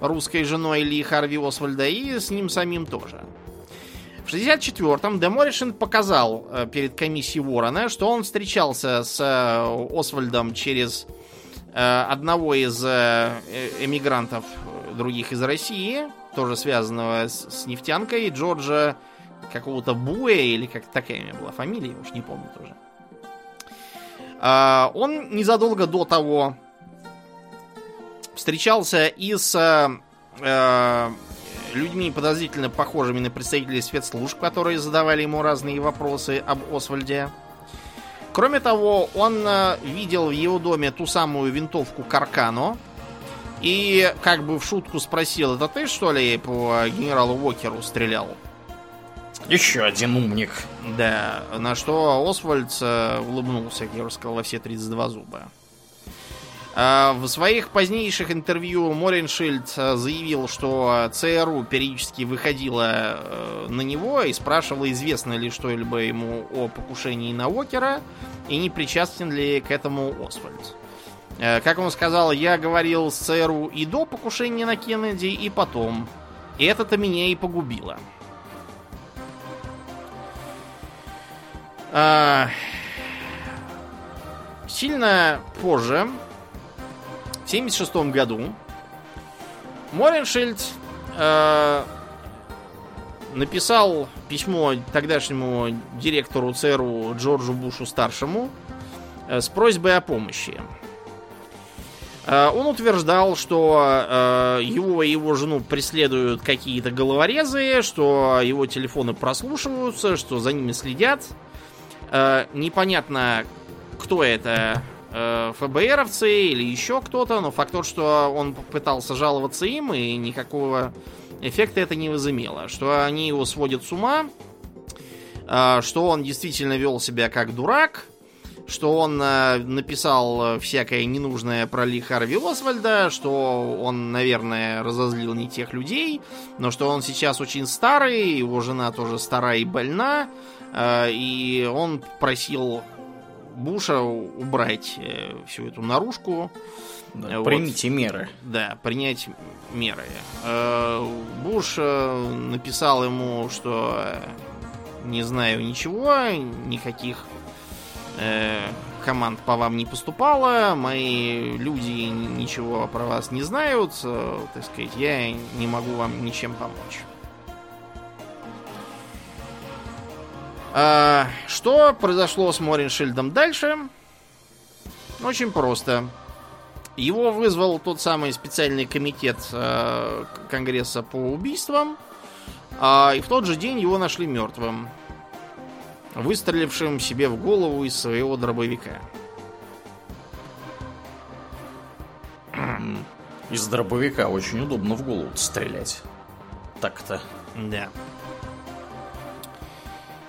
русской женой Ли Харви Освальда, и с ним самим тоже. В 64-м Деморишин показал э, перед комиссией Ворона, что он встречался с э, Освальдом через Э, одного из э, э, эмигрантов других из России, тоже связанного с, с нефтянкой, Джорджа какого-то Буэ, или как такая у меня была фамилия, уж не помню тоже. Он незадолго до того встречался и с людьми подозрительно похожими на представителей спецслужб, которые задавали ему разные вопросы об Освальде. Кроме того, он э, видел в его доме ту самую винтовку Каркано. И как бы в шутку спросил, это ты что ли по генералу Уокеру стрелял? Еще один умник. Да, на что Освальд э, улыбнулся, я уже сказал, во все 32 зуба. А, В своих позднейших интервью Мореншильд э, заявил, что ЦРУ периодически выходила э, на него и спрашивала, известно ли что-либо ему о покушении на Уокера и не причастен ли к этому Освальд. Э, Как он сказал, я говорил с ЦРУ и до покушения на Кеннеди, и потом. И это-то меня и погубило. А, Сильно позже, в 1976 году, Мореншильд э, написал письмо тогдашнему директору ЦРУ Джорджу Бушу-старшему э, с просьбой о помощи. Э, Он утверждал, что э, его и его жену преследуют какие-то головорезы, что его телефоны прослушиваются, что за ними следят. Э, Непонятно, кто это, ФБРовцы или еще кто-то, но факт тот, что он попытался жаловаться им, и никакого эффекта это не возымело. Что они его сводят с ума, э, что он действительно вел себя как дурак, что он э, написал всякое ненужное про Ли Харви Освальда, что он, наверное, разозлил не тех людей, но что он сейчас очень старый, его жена тоже старая и больна, э, и он просил Буша убрать э, всю эту наружку. Да, Вот. Примите меры. Да, принять меры. Э, Буш написал ему, что э, не знаю ничего, никаких команд по вам не поступало, мои люди ничего про вас не знают, так сказать, я не могу вам ничем помочь. А, что произошло с Мореншильдом дальше? Очень просто. Его вызвал тот самый специальный комитет э, Конгресса по убийствам, а, и в тот же день его нашли мертвым, выстрелившим себе в голову из своего дробовика. Из дробовика очень удобно в голову стрелять. Так-то. Да.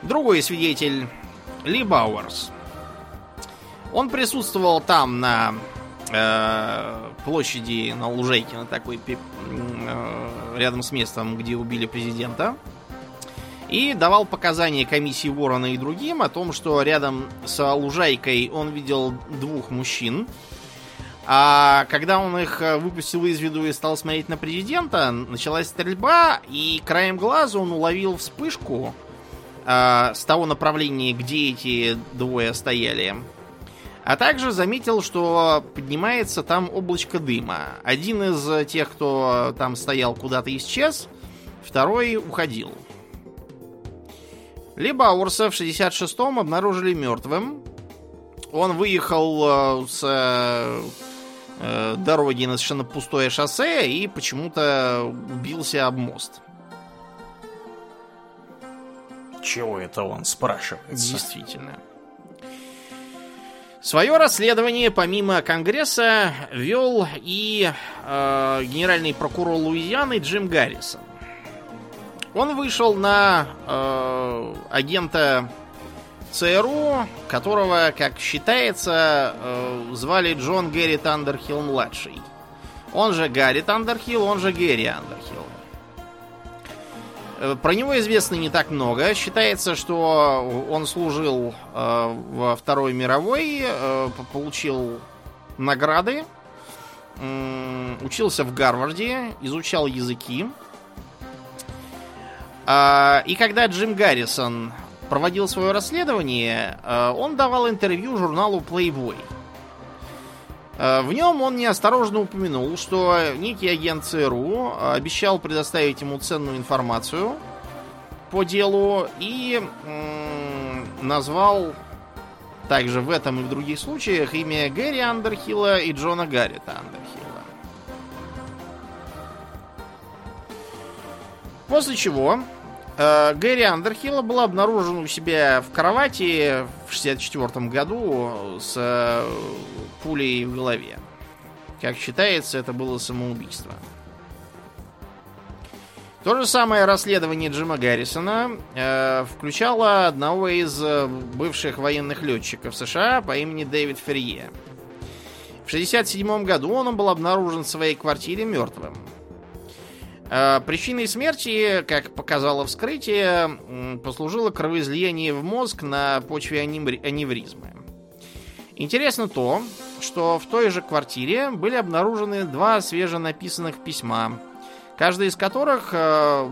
Другой свидетель Ли Бауэрс. Он присутствовал там на э, площади на лужайке, на такой э, рядом с местом, где убили президента. И давал показания комиссии Ворона и другим о том, что рядом с лужайкой он видел двух мужчин. А когда он их э, выпустил из виду и стал смотреть на президента, началась стрельба, и краем глаза он уловил вспышку э, с того направления, где эти двое стояли. А также заметил, что поднимается там облачко дыма. Один из тех, кто там стоял, куда-то исчез, второй уходил. Либо Урса в 66-м обнаружили мертвым. Он выехал э, с э, э, дороги на совершенно пустое шоссе и почему-то убился об мост. Чего это он спрашивается? Действительно. Свое расследование помимо Конгресса вел и э, генеральный прокурор Луизианы Джим Гаррисон. Он вышел на э, агента ЦРУ, которого, как считается, э, звали Джон Гэри Тандерхилл младший. Он же Гарри Тандерхилл, он же Гэри Андерхилл. Э, Про него известно не так много. Считается, что он служил э, во Второй мировой, э, по- получил награды, учился в Гарварде, изучал языки. А, и когда Джим Гаррисон проводил свое расследование, он давал интервью журналу Playboy. Э, В нем он неосторожно упомянул, что некий агент ЦРУ обещал предоставить ему ценную информацию по делу и назвал также в этом и в других случаях имя Гэри Андерхилла и Джона Гаррита Андерхилла. После чего Э, Гэри Андерхилла был обнаружен у себя в кровати в 64 году с э, пулей в голове. Как считается, это было самоубийство. То же самое расследование Джима Гаррисона э, включало одного из э, бывших военных летчиков США по имени Дэвид Ферье. В 1967 году он был обнаружен в своей квартире мертвым. Э, причиной смерти, как показало вскрытие, послужило кровоизлияние в мозг на почве аневризмы. Интересно то, что в той же квартире были обнаружены два свеженаписанных письма, каждый из которых, э,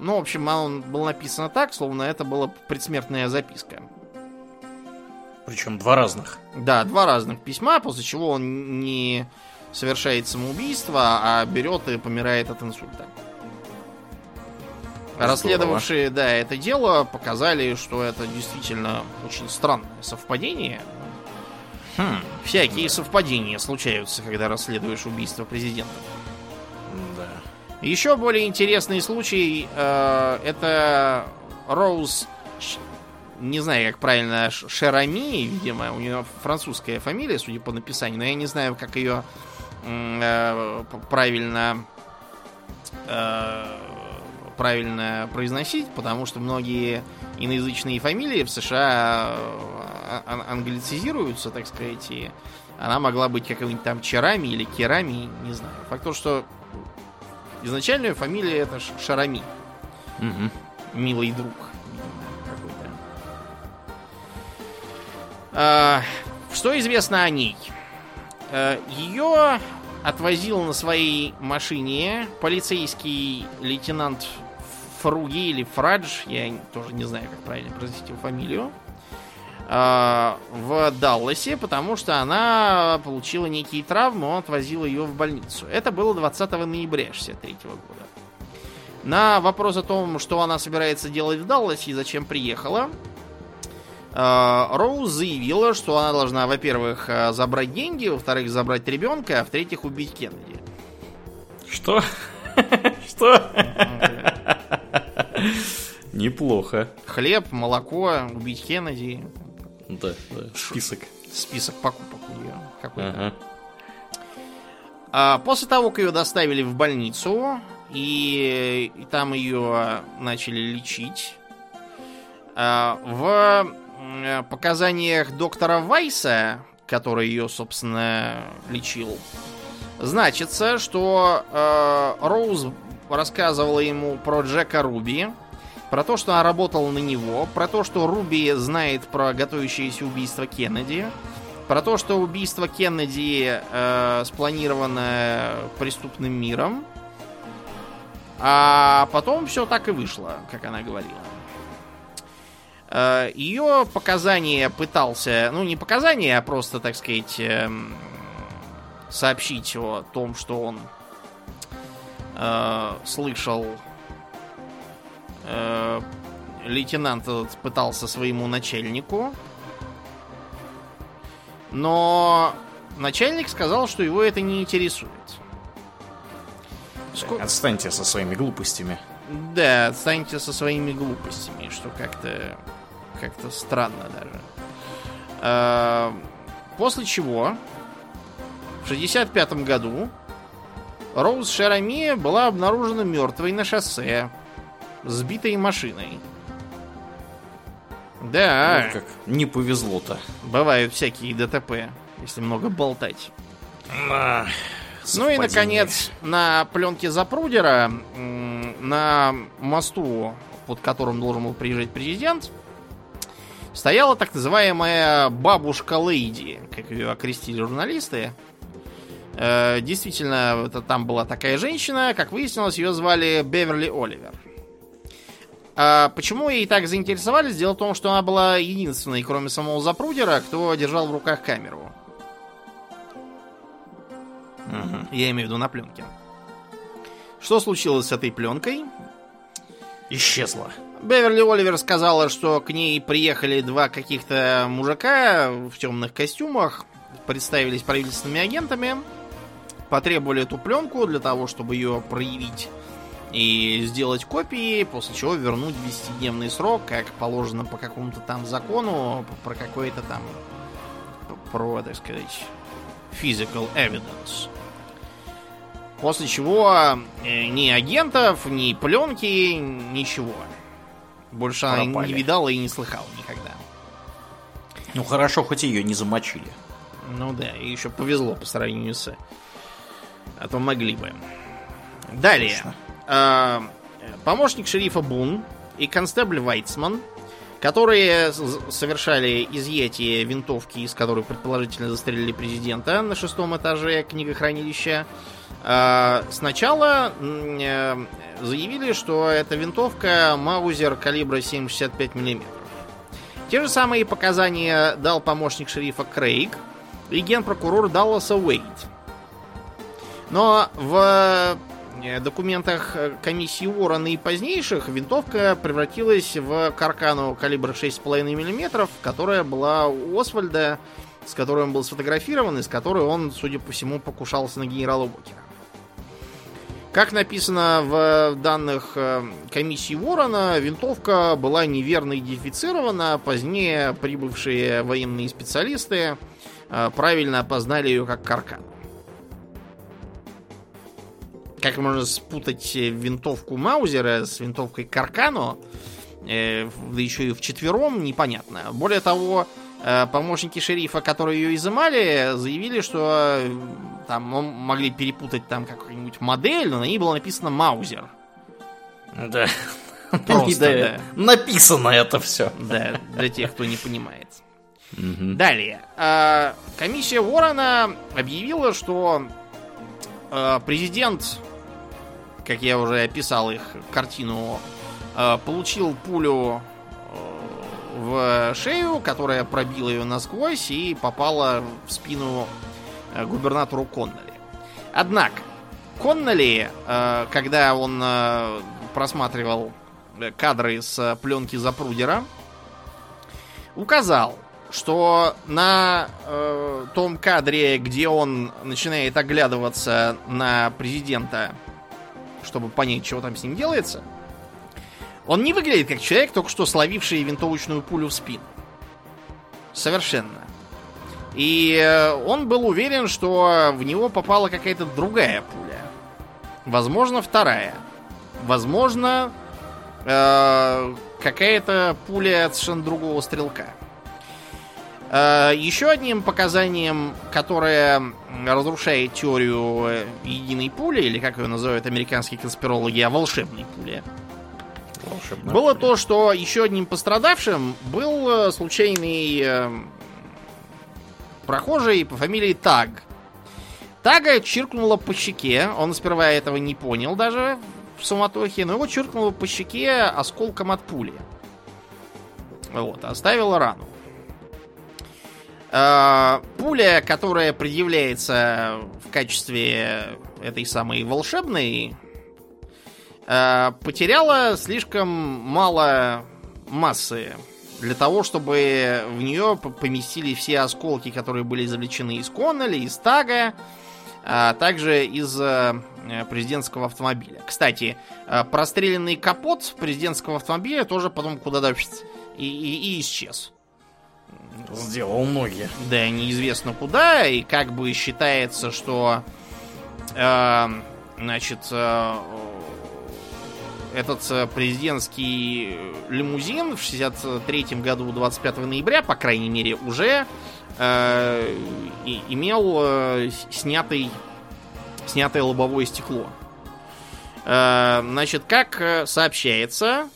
ну, в общем, он был написан так, словно это была предсмертная записка. Причем два разных. Да, два разных письма, после чего он не совершает самоубийство, а берет и помирает от инсульта. Здорово. Расследовавшие, да, это дело показали, что это действительно очень странное совпадение. Хм, всякие да. совпадения случаются, когда расследуешь убийство президента. Да. Еще более интересный случай э, это Роуз, не знаю, как правильно, Шерами, видимо, у нее французская фамилия, судя по написанию, но я не знаю, как ее правильно э, правильно произносить, потому что многие иноязычные фамилии в США э, англицизируются, так сказать, и она могла быть какой-нибудь там Черами или Керами, не знаю. Факт то, что изначальная фамилия это Шарами. Угу. Милый друг. А, что известно о ней? Э, Ее отвозил на своей машине полицейский лейтенант Фруги или Фрадж, я тоже не знаю, как правильно произнести его фамилию, э, в Далласе, потому что она получила некие травмы, он отвозил ее в больницу. Это было 20 ноября 63 года. На вопрос о том, что она собирается делать в Далласе и зачем приехала, Роуз заявила, что она должна, во-первых, э, забрать деньги, во-вторых, забрать ребенка, а в-третьих, убить Кеннеди. Что? Что? Неплохо. Хлеб, молоко, убить Кеннеди. Да, да, список. Список покупок у нее какой-то. А после того, как ее доставили в больницу, и, и там ее начали лечить, а, в показаниях доктора Вайса, который ее, собственно, лечил, значится, что э, Роуз рассказывала ему про Джека Руби, про то, что она работала на него, про то, что Руби знает про готовящееся убийство Кеннеди, про то, что убийство Кеннеди э, спланировано преступным миром, а потом все так и вышло, как она говорила. Э, Ее показания пытался, ну не показания, а просто, так сказать, эм, сообщить о том, что он э, слышал э, лейтенант этот пытался своему начальнику, но начальник сказал, что его это не интересует. Ск... Отстаньте со своими глупостями. Да, отстаньте со своими глупостями, что как-то как-то странно даже. А, после чего в 65 году Роуз Шарами была обнаружена мертвой на шоссе, сбитой машиной. Да. Вот как не повезло-то. Бывают всякие ДТП, если много болтать. А, ну и, наконец, на пленке Запрудера, на мосту, под которым должен был приезжать президент, стояла так называемая бабушка Лейди, как ее окрестили журналисты. Э, действительно, это, там была такая женщина, как выяснилось, ее звали Беверли Оливер. А почему ей так заинтересовались? Дело в том, что она была единственной, кроме самого Запрудера, кто держал в руках камеру. Угу. Я имею в виду на пленке. Что случилось с этой пленкой? Исчезла. Беверли Оливер сказала, что к ней приехали два каких-то мужика в темных костюмах, представились правительственными агентами, потребовали эту пленку для того, чтобы ее проявить и сделать копии, после чего вернуть в 10-дневный срок, как положено по какому-то там закону, про какой-то там, про, так сказать, physical evidence. После чего э, ни агентов, ни пленки, ничего. Больше она Пропали. не видала и не слыхала никогда. Ну хорошо, хоть ее не замочили. Ну да, и еще повезло по сравнению с... А то могли бы. Далее. Точно. Э, помощник шерифа Бун и констебль Вайтсман, которые совершали изъятие винтовки, из которой предположительно застрелили президента на шестом этаже книгохранилища, э, сначала э, заявили, что это винтовка Маузер калибра 7,65 мм. Те же самые показания дал помощник шерифа Крейг и генпрокурор Далласа Уэйд. Но в документах э, комиссии Уоррена и позднейших винтовка превратилась в каркану калибра 6,5 мм, которая была у Освальда, с которой он был сфотографирован, и с которой он, судя по всему, покушался на генерала Уокера. Как написано в данных э, комиссии Уоррена, винтовка была неверно идентифицирована. Позднее прибывшие военные специалисты э, правильно опознали ее как каркан. Как можно спутать э, винтовку Маузера с винтовкой Каркано, э, да еще и в четвером, непонятно. Более того, э, помощники шерифа, которые ее изымали, заявили, что э, там могли перепутать там какую-нибудь модель, но на ней было написано Маузер. Да. Просто, Да. Написано это все. Да, для тех, кто не понимает. Далее. А, Комиссия Ворона объявила, что президент, как я уже описал их картину, а, получил пулю а, в шею, которая пробила ее насквозь и попала в спину а, губернатору Конноли. Однако, Конноли, когда он просматривал э, кадры с пленки Запрудера, указал, что на э, том кадре, где он начинает оглядываться на президента, чтобы понять, чего там с ним делается, он не выглядит как человек, только что словивший винтовочную пулю в спину. Совершенно. И э, он был уверен, что в него попала какая-то другая пуля. Возможно, вторая. Возможно, э, какая-то пуля от совершенно другого стрелка. Э, Еще одним показанием, которое разрушает теорию э, единой пули, или как ее называют американские конспирологи, о волшебной пуле, было то, что еще одним пострадавшим был э, случайный э, прохожий по фамилии Таг. Тага чиркнуло по щеке. Он сперва этого не понял даже в суматохе, но его чиркнуло по щеке осколком от пули. Вот, оставила рану. Э, Пуля, которая предъявляется в качестве этой самой волшебной, э, потеряла слишком мало массы для того, чтобы в нее поместили все осколки, которые были извлечены из Коннелли, из Тага, а также из э, президентского автомобиля. Кстати, э, простреленный капот президентского автомобиля тоже потом куда-то и, и- и исчез. Сделал ноги. Да, неизвестно куда, и как бы считается, что э, значит э, этот э, президентский лимузин в 63 году 25 ноября, по крайней мере, уже э, и- имел э, снятый, снятое лобовое стекло. Э, значит, как э, сообщается,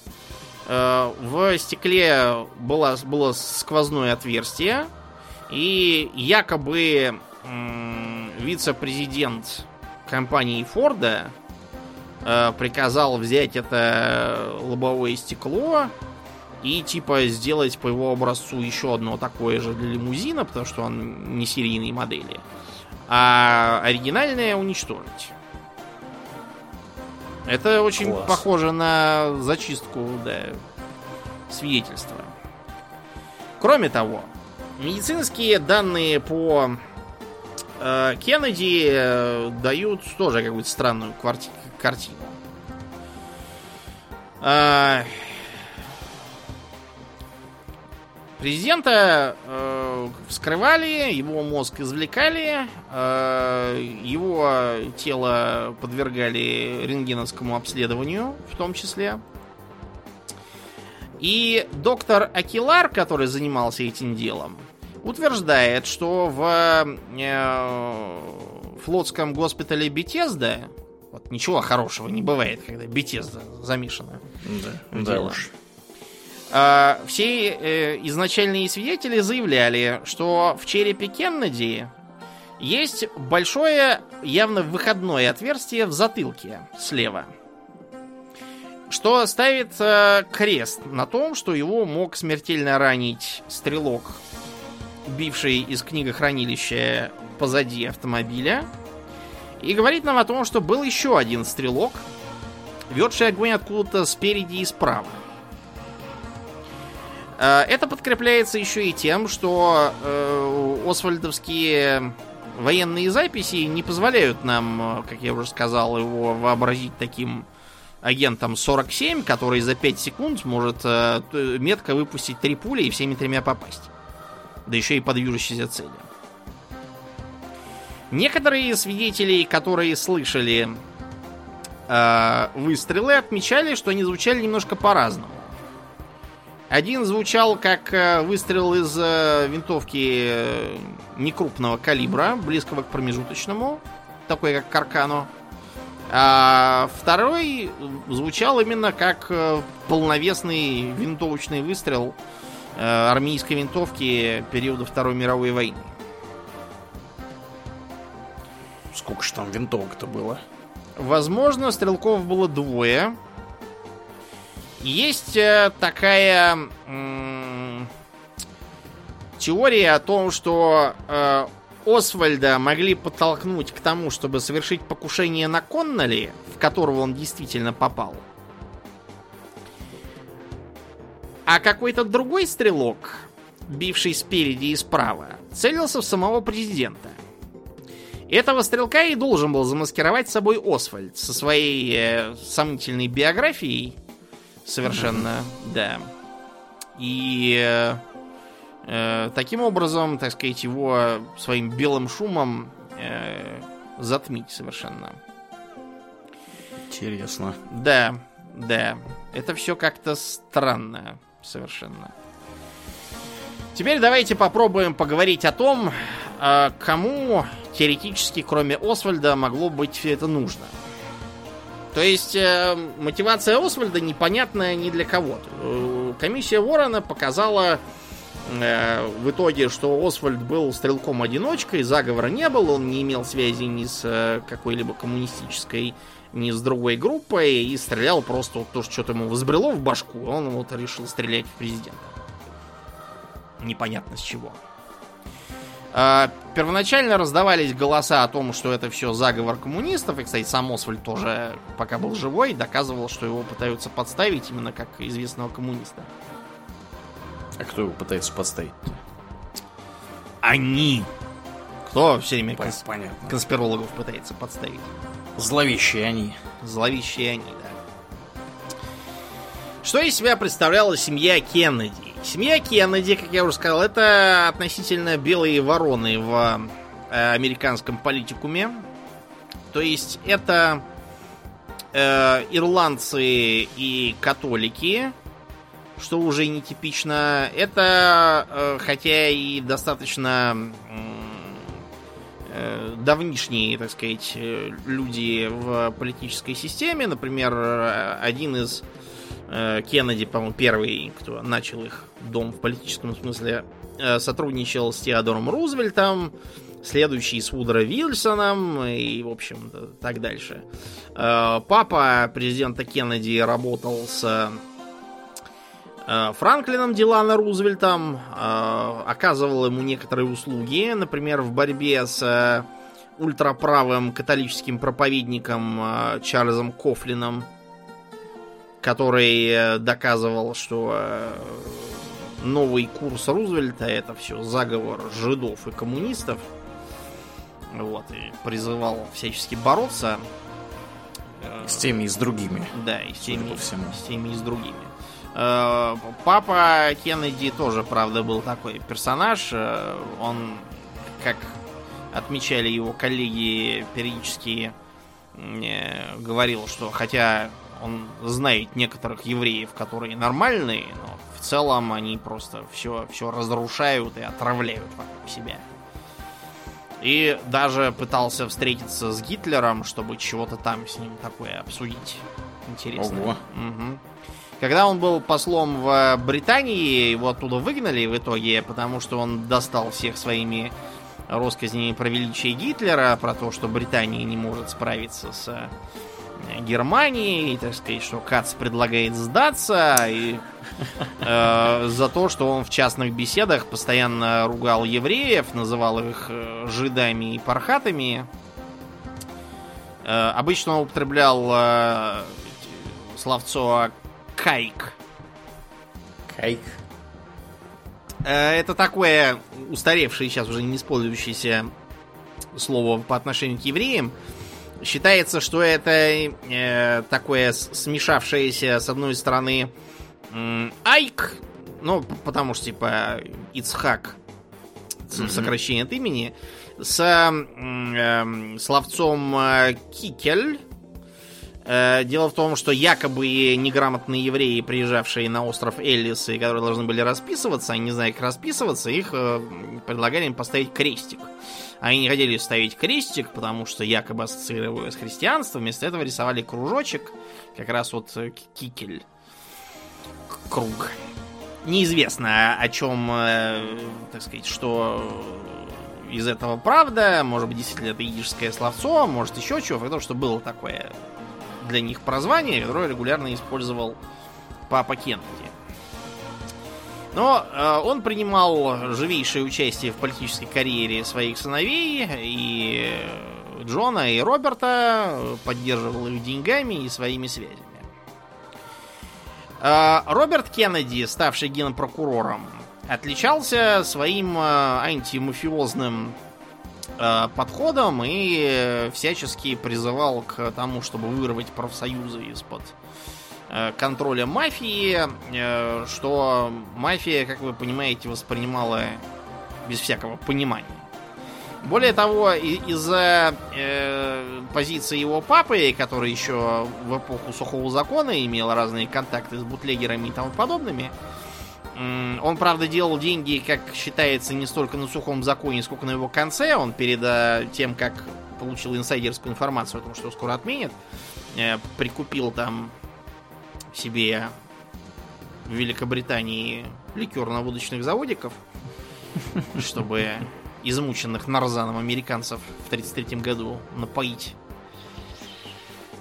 в стекле было, было сквозное отверстие, и якобы вице-президент компании Форда э, приказал взять это лобовое стекло и типа сделать по его образцу еще одно такое же для лимузина, потому что он не серийной модели, а оригинальное уничтожить. Это очень Класс. похоже на зачистку да, свидетельства. Кроме того, медицинские данные по э, Кеннеди э, дают тоже какую-то странную картину. А, Президента э, вскрывали, его мозг извлекали, э, его тело подвергали рентгеновскому обследованию, в том числе. И доктор Акилар, который занимался этим делом, утверждает, что в э, флотском госпитале Бетезда, вот ничего хорошего не бывает, когда Бетезда замешана. Да, да уж. А, все э, изначальные свидетели заявляли, что в черепе Кеннеди есть большое, явно выходное отверстие в затылке слева. Что ставит э, крест на том, что его мог смертельно ранить стрелок, бивший из книгохранилища позади автомобиля. И говорит нам о том, что был еще один стрелок, ведший огонь откуда-то спереди и справа. Э, Это подкрепляется еще и тем, что э, Освальдовские военные записи не позволяют нам, э, как я уже сказал, его вообразить таким агентом 47, который за 5 секунд может метко выпустить три пули и всеми тремя попасть. Да еще и по движущейся цели. Некоторые свидетели, которые слышали э, выстрелы, отмечали, что они звучали немножко по-разному. Один звучал как э, выстрел из э, винтовки э, некрупного калибра, близкого к промежуточному, такой как Каркано. А второй звучал именно как полновесный винтовочный выстрел армейской винтовки периода Второй мировой войны. Сколько ж там винтовок-то было? Возможно, стрелков было двое. Есть э, такая теория о том, что э, Освальда могли подтолкнуть к тому, чтобы совершить покушение на Конноли, в которого он действительно попал. А какой-то другой стрелок, бивший спереди и справа, целился в самого президента. Этого стрелка и должен был замаскировать собой Освальд со своей э, сомнительной биографией. Совершенно, да. И э, э, таким образом, так сказать, его своим белым шумом э, затмить совершенно. Интересно. Да, да. Это все как-то странно совершенно. Теперь давайте попробуем поговорить о том, а, кому теоретически, кроме Освальда, могло быть это нужно. То есть э, мотивация Освальда непонятная ни для кого. Э, Комиссия Ворона показала э, в итоге, что Освальд был стрелком-одиночкой, заговора не было, он не имел связи ни с э, какой-либо коммунистической, ни с другой группой, и стрелял просто вот то, что что-то ему взбрело в башку, он вот решил стрелять в президента. Непонятно с чего. А, Первоначально раздавались голоса о том, что это все заговор коммунистов. И, кстати, сам Освальд тоже, пока был живой, доказывал, что его пытаются подставить именно как известного коммуниста. А кто его пытается подставить? Они! Кто все время конс- Понятно. конспирологов пытается подставить? Зловещие они. Зловещие они, да. Что из себя представляла семья Кеннеди? Семья Кеннеди, как я уже сказал, это относительно белые вороны в э, американском политикуме. То есть это э, ирландцы и католики, что уже нетипично. Это, э, хотя и достаточно э, давнишние, так сказать, э, люди в политической системе. Например, э, один из Кеннеди, по-моему, первый, кто начал их дом в политическом смысле, э, сотрудничал с Теодором Рузвельтом, следующий с Вудро Вильсоном и, в общем, так дальше. Э, Папа президента Кеннеди работал с э, Франклином Дилана Рузвельтом, э, оказывал ему некоторые услуги, например, в борьбе с э, ультраправым католическим проповедником э, Чарльзом Кофлином, который э, доказывал, что э, новый курс Рузвельта это все заговор жидов и коммунистов. Вот, и призывал всячески бороться э, с теми и с другими. Да, и с теми, всему. с теми и с другими. Папа Кеннеди тоже, правда, был такой персонаж. Он, как отмечали его коллеги, периодически говорил, что хотя он знает некоторых евреев, которые нормальные, но в целом они просто все, все разрушают и отравляют вокруг себя. И даже пытался встретиться с Гитлером, чтобы чего-то там с ним такое обсудить. Интересно. Ого. Мгм. Когда он был послом в Британии, его оттуда выгнали в итоге, потому что он достал всех своими россказнями про величие Гитлера, про то, что Британия не может справиться с Германией, и, так сказать, что Кац предлагает сдаться, и э, за то, что он в частных беседах постоянно ругал евреев, называл их э, жидами и пархатами. Э, обычно он употреблял э, словцо кайк. Кайк. Э, Это такое устаревшее сейчас уже не использующееся слово по отношению к евреям. Считается, что это э, такое смешавшееся с одной стороны м, айк, ну, потому что типа Ицхак Мгм. сокращение от имени, с эм, словцом э, кикель. Э, Дело в том, что якобы неграмотные евреи, приезжавшие на остров Эллис, и которые должны были расписываться, они не знали, как расписываться, их э, предлагали им поставить крестик. Они не хотели ставить крестик, потому что якобы ассоциировали с христианством, вместо этого рисовали кружочек, как раз вот э, кикель. Круг. Неизвестно, о чем, так сказать, что из этого правда. Может быть, действительно это идишское словцо, может еще чего. Потому что было такое для них прозвание, которое регулярно использовал папа Кеннеди. Но э, он принимал живейшее участие в политической карьере своих сыновей, и Джона, и Роберта, э, поддерживал их деньгами и своими связями. Э, Роберт Кеннеди, ставший генпрокурором, отличался своим э, антимафиозным э, подходом и всячески призывал к тому, чтобы вырвать профсоюзы из-под э, контроля мафии, э, что мафия, как вы понимаете, воспринимала без всякого понимания. Более того, из-за позиции его папы, который еще в эпоху сухого закона имел разные контакты с бутлегерами и тому подобными, он, правда, делал деньги, как считается, не столько на сухом законе, сколько на его конце. Он перед э, тем, как получил инсайдерскую информацию о том, что скоро отменят, э, прикупил там себе в Великобритании ликерно-водочных заводиков, чтобы измученных нарзаном американцев в 1933 году напоить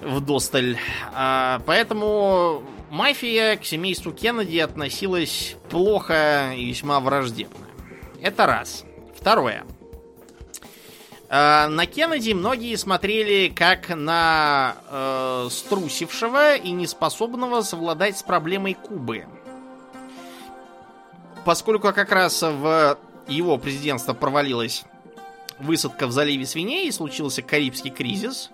в досталь. А, поэтому мафия к семейству Кеннеди относилась плохо и весьма враждебно. Это раз. Второе. А, На Кеннеди многие смотрели как на э, струсившего и неспособного совладать с проблемой Кубы. Поскольку как раз в его президентство провалилась высадка в заливе свиней и случился Карибский кризис.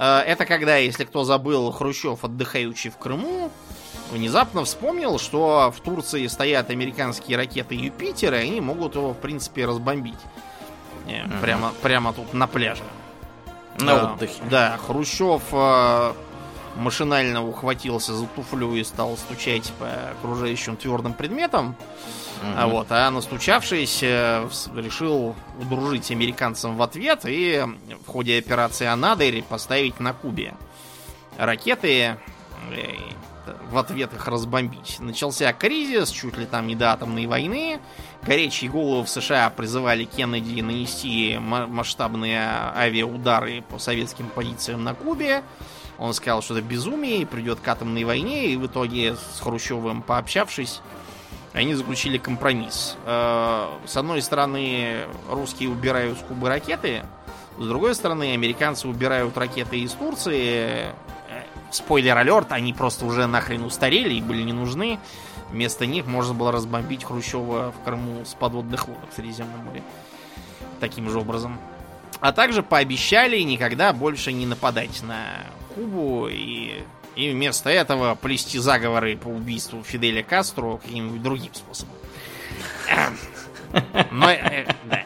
Э, Это когда, если кто забыл, Хрущев, отдыхающий в Крыму, внезапно вспомнил, что в Турции стоят американские ракеты Юпитер, и они могут его, в принципе, разбомбить. Э, Мгм. Прямо, прямо тут на пляже. На Да, отдыхе. Да, Хрущев э, машинально ухватился за туфлю и стал стучать по окружающим твердым предметам. Мгм. А вот, а настучавшись, э, решил удружить американцам в ответ и в ходе операции Анадырь поставить на Кубе ракеты э, в ответ их разбомбить. Начался кризис, чуть ли там не до атомной войны. Горячие головы в США призывали Кеннеди нанести ма- масштабные авиаудары по советским позициям на Кубе. Он сказал, что это безумие, придет к атомной войне, и в итоге с Хрущевым пообщавшись, они заключили компромисс. Э, С одной стороны, русские убирают с Кубы ракеты, с другой стороны, американцы убирают ракеты из Турции. Э, Спойлер алерт, они просто уже нахрен устарели и были не нужны. Вместо них можно было разбомбить Хрущева в Крыму с подводных лодок в Средиземном море. Таким же образом. А также пообещали никогда больше не нападать на Кубу и, и вместо этого плести заговоры по убийству Фиделя Кастро каким-нибудь другим способом. Но, э, да.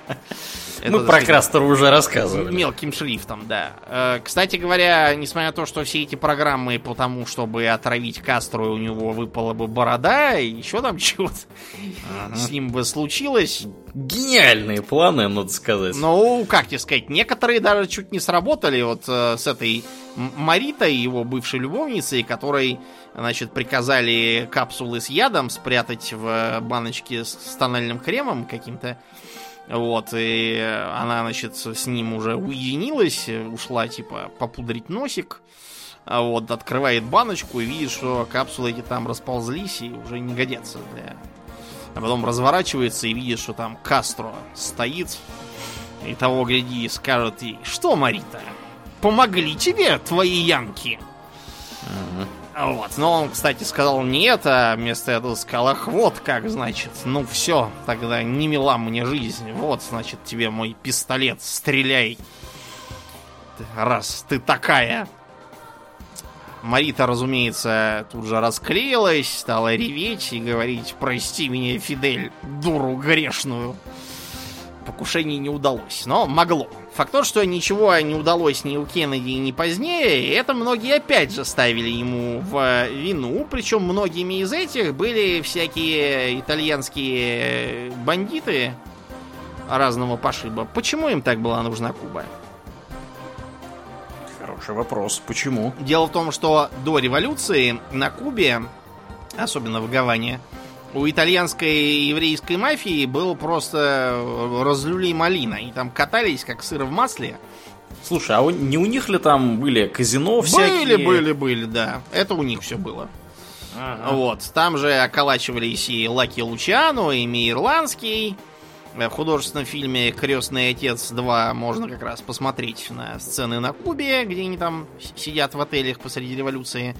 Мы про Крастера уже рассказывали. Мелким шрифтом, да. Э, кстати говоря, несмотря на то, что все эти программы по тому, чтобы отравить Кастру, у него выпала бы борода, и еще там чего-то ага. с ним бы случилось. Гениальные планы, надо сказать. Ну, как тебе сказать, некоторые даже чуть не сработали вот э, с этой Маритой, его бывшей любовницей, которой, значит, приказали капсулы с ядом спрятать в баночке с тональным кремом каким-то. Вот, и она, значит, с ним уже уединилась, ушла, типа, попудрить носик. А вот, открывает баночку и видит, что капсулы эти там расползлись и уже не годятся для... А потом разворачивается и видит, что там Кастро стоит. И того, гляди, скажет ей, что, Марита, помогли тебе твои янки? Угу. Вот. Но он, кстати, сказал нет, а вместо этого сказал, ах, вот как, значит. Ну все, тогда не мила мне жизнь. Вот, значит, тебе мой пистолет, стреляй. Раз ты такая. Марита, разумеется, тут же расклеилась, стала реветь и говорить, прости меня, Фидель, дуру грешную. Покушение не удалось, но могло. Факт то, что ничего не удалось ни у Кеннеди, ни позднее, это многие опять же ставили ему в вину. Причем многими из этих были всякие итальянские бандиты разного пошиба. Почему им так была нужна Куба? Хороший вопрос. Почему? Дело в том, что до революции на Кубе, особенно в Гаване, у итальянской еврейской мафии был просто разлюли малина. И там катались, как сыр в масле. Слушай, а не у них ли там были казино всякие? Были, были, были, да. Это у них все было. Ага. Вот. Там же околачивались и Лаки Лучано, и Мейрландский. В художественном фильме «Крестный отец 2» можно как раз посмотреть на сцены на Кубе, где они там сидят в отелях посреди революции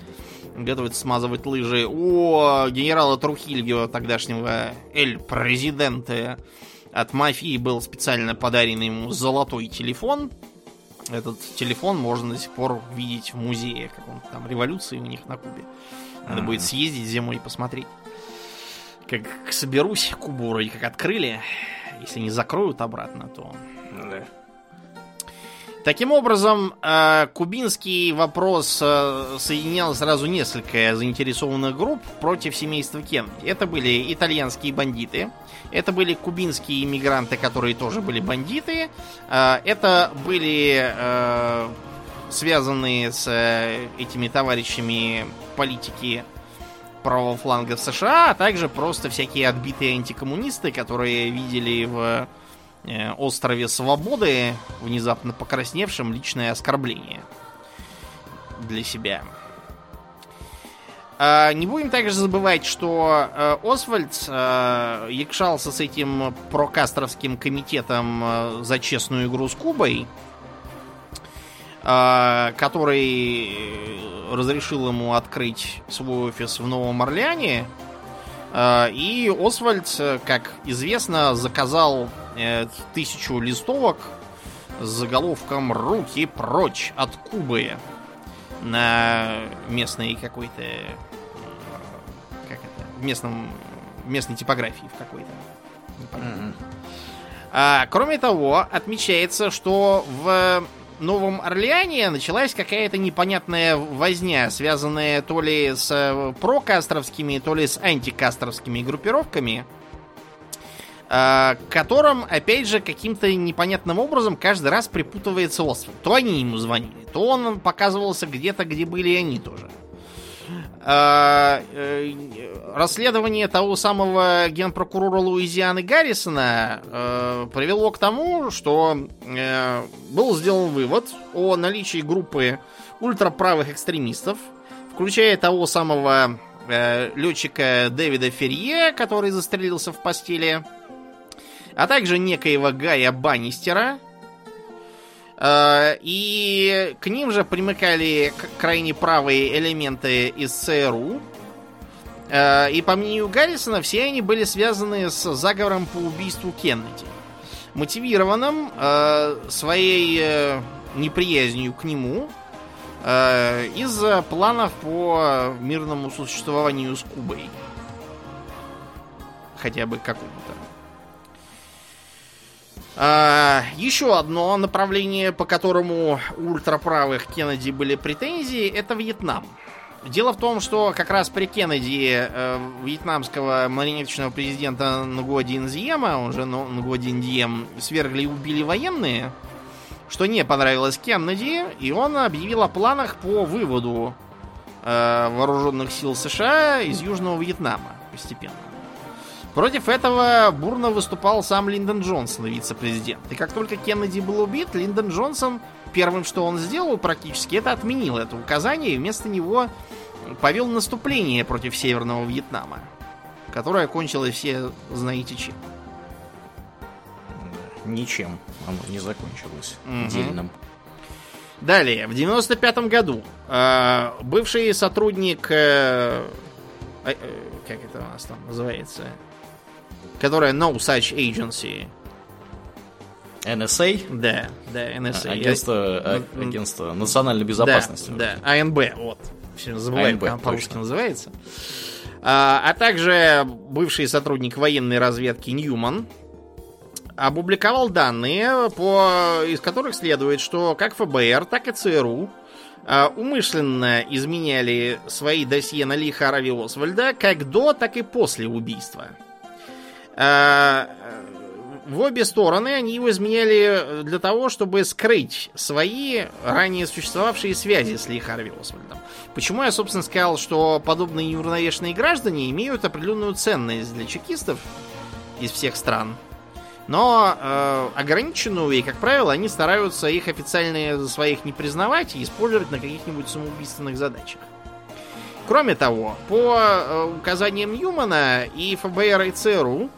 готовится смазывать лыжи. У генерала Трухильо, тогдашнего эль-президента от мафии, был специально подарен ему золотой телефон. Этот телефон можно до сих пор видеть в музее, как он там, революции у них на Кубе. Надо mm-hmm. будет съездить зимой и посмотреть. Как соберусь, Кубу вроде как открыли. Если не закроют обратно, то... Да. Таким образом, э, кубинский вопрос э, соединял сразу несколько заинтересованных групп против семейства Кеннеди. Это были итальянские бандиты, это были кубинские иммигранты, которые тоже были бандиты, э, это были связанные с этими товарищами политики правого фланга США, а также просто всякие отбитые антикоммунисты, которые видели в острове Свободы, внезапно покрасневшим, личное оскорбление для себя. А, не будем также забывать, что э, Освальд э, якшался с этим прокастровским комитетом за честную игру с Кубой, который разрешил ему открыть свой офис в Новом Орлеане. И Освальд, как известно, заказал э, тысячу листовок с заголовком «Руки прочь от Кубы» на местной какой-то... Как это? Местном... местной типографии в какой-то. Mm-hmm. А, кроме того, отмечается, что в Новом Орлеане началась какая-то непонятная возня, связанная то ли с прокастровскими, то ли с антикастровскими группировками, Э, которым, опять же, каким-то непонятным образом каждый раз припутывается Освальд. То они ему звонили, то он показывался где-то, где были они тоже. Э, э, расследование того самого генпрокурора Луизианы Гаррисона привело к тому, что был сделан вывод о наличии группы ультраправых экстремистов, включая того самого летчика Дэвида Ферье, который застрелился в постели, а также некоего Гая Баннистера. Э, и к ним же примыкали крайне правые элементы из ЦРУ. Э, и по мнению Гаррисона, все они были связаны с заговором по убийству Кеннеди. мотивированным э, своей неприязнью к нему из-за планов по мирному существованию с Кубой. Хотя бы какому-то. А, еще одно направление, по которому у ультраправых Кеннеди были претензии, это Вьетнам. Дело в том, что как раз при Кеннеди э, вьетнамского марионеточного президента Нгуадин Зиема, он же Нгуадин Дием, свергли и убили военные, что не понравилось Кеннеди, и он объявил о планах по выводу э, вооруженных сил США из Южного Вьетнама постепенно. Против этого бурно выступал сам Линдон Джонсон, вице-президент. И как только Кеннеди был убит, Линдон Джонсон первым, что он сделал практически, это отменил это указание и вместо него повел наступление против Северного Вьетнама, которое кончилось все знаете чем. Ничем оно не закончилось. Угу. Дельным. Далее, в 95 году э, бывший сотрудник, э, э, как это у нас там называется, которая No Such Agency. NSA? Да, да, NSA. Агентство, Я... агентство национальной безопасности. Да, да, АНБ, вот. Все забываем, как по-русски называется. А, а также бывший сотрудник военной разведки Ньюман опубликовал данные, по, из которых следует, что как ФБР, так и ЦРУ а, умышленно изменяли свои досье на Ли Харви Освальда как до, так и после убийства. А, в обе стороны они его изменяли для того, чтобы скрыть свои ранее существовавшие связи с Ли Харви Освальдом. Почему я, собственно, сказал, что подобные неуравновешенные граждане имеют определенную ценность для чекистов из всех стран, но э, ограниченную, и, как правило, они стараются их официально своих не признавать и использовать на каких-нибудь самоубийственных задачах. Кроме того, по э, указаниям Ньюмана и ФБР и ЦРУ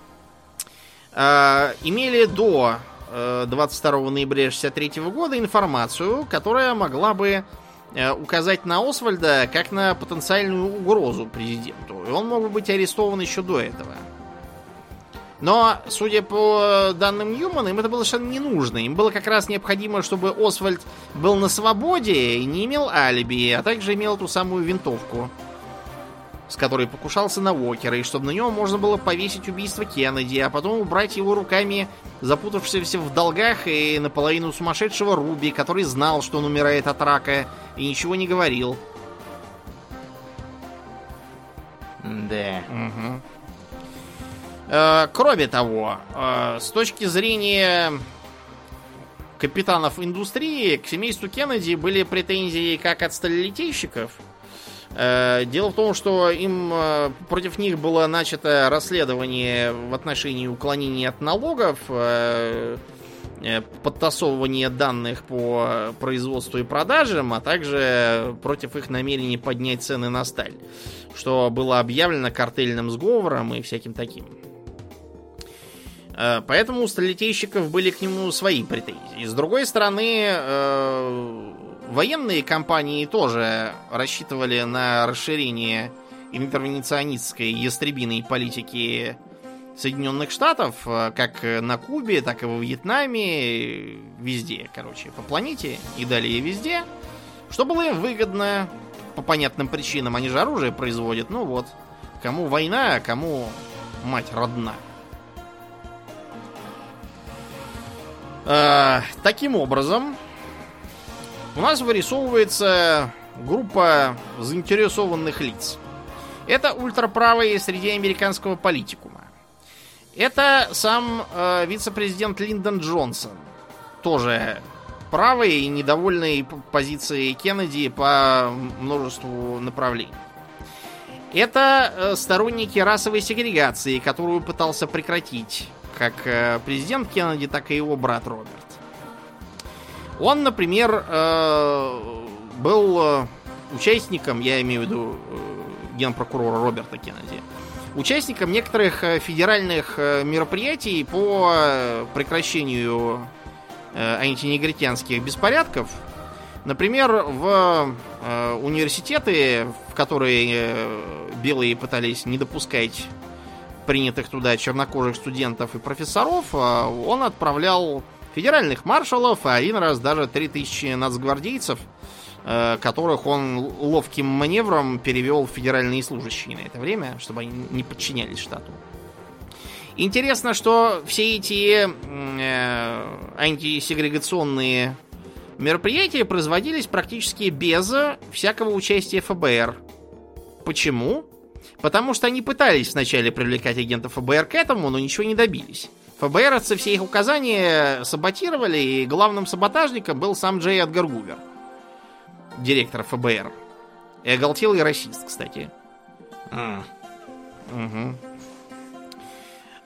э, имели до э, 22 ноября 63 года информацию, которая могла бы э, указать на Освальда как на потенциальную угрозу президенту. И он мог бы быть арестован еще до этого. Но, судя по данным Ньюмана, им это было совершенно не нужно. Им было как раз необходимо, чтобы Освальд был на свободе и не имел алиби, а также имел ту самую винтовку с которой покушался на Уокера, и чтобы на него можно было повесить убийство Кеннеди, а потом убрать его руками запутавшегося в долгах и наполовину сумасшедшего Руби, который знал, что он умирает от рака, и ничего не говорил. Да. Угу. Э, кроме того, э, с точки зрения капитанов индустрии, к семейству Кеннеди были претензии как от сталелитейщиков, Э, дело в том, что им э, против них было начато расследование в отношении уклонения от налогов, э, подтасовывания данных по производству и продажам, а также против их намерений поднять цены на сталь, что было объявлено картельным сговором и всяким таким. Поэтому у сталелитейщиков были к нему свои претензии. С другой стороны, Военные компании тоже рассчитывали на расширение интервенционистской ястребиной политики Соединенных Штатов, э, как на Кубе, так и во Вьетнаме, везде, короче, по планете и далее везде, что было выгодно по понятным причинам. Они же оружие производят, ну вот, кому война, а кому мать родна. Э, таким образом, у нас вырисовывается группа заинтересованных лиц. Это ультраправые среди американского политикума. Это сам э, вице-президент Линдон Джонсон. Тоже правый и недовольный позицией Кеннеди по множеству направлений. Это э, сторонники расовой сегрегации, которую пытался прекратить как э, президент Кеннеди, так и его брат Роберт. Он, например, э, был э, участником, я имею в виду э, генпрокурора Роберта Кеннеди, участником некоторых федеральных мероприятий по прекращению антинегритянских беспорядков. Например, в университеты, в которые белые пытались не допускать принятых туда чернокожих студентов и профессоров, он отправлял федеральных маршалов, а один раз даже 3000 нацгвардейцев, которых он ловким маневром перевел в федеральные служащие на это время, чтобы они не подчинялись штату. Интересно, что все эти э, антисегрегационные мероприятия производились практически без всякого участия ФБР. Почему? Потому что они пытались вначале привлекать агентов ФБР к этому, но ничего не добились. ФБРовцы все их указания саботировали, и главным саботажником был сам Джей Эдгар Гувер, директор ФБР. И оголтелый расист, кстати. Mm. Угу.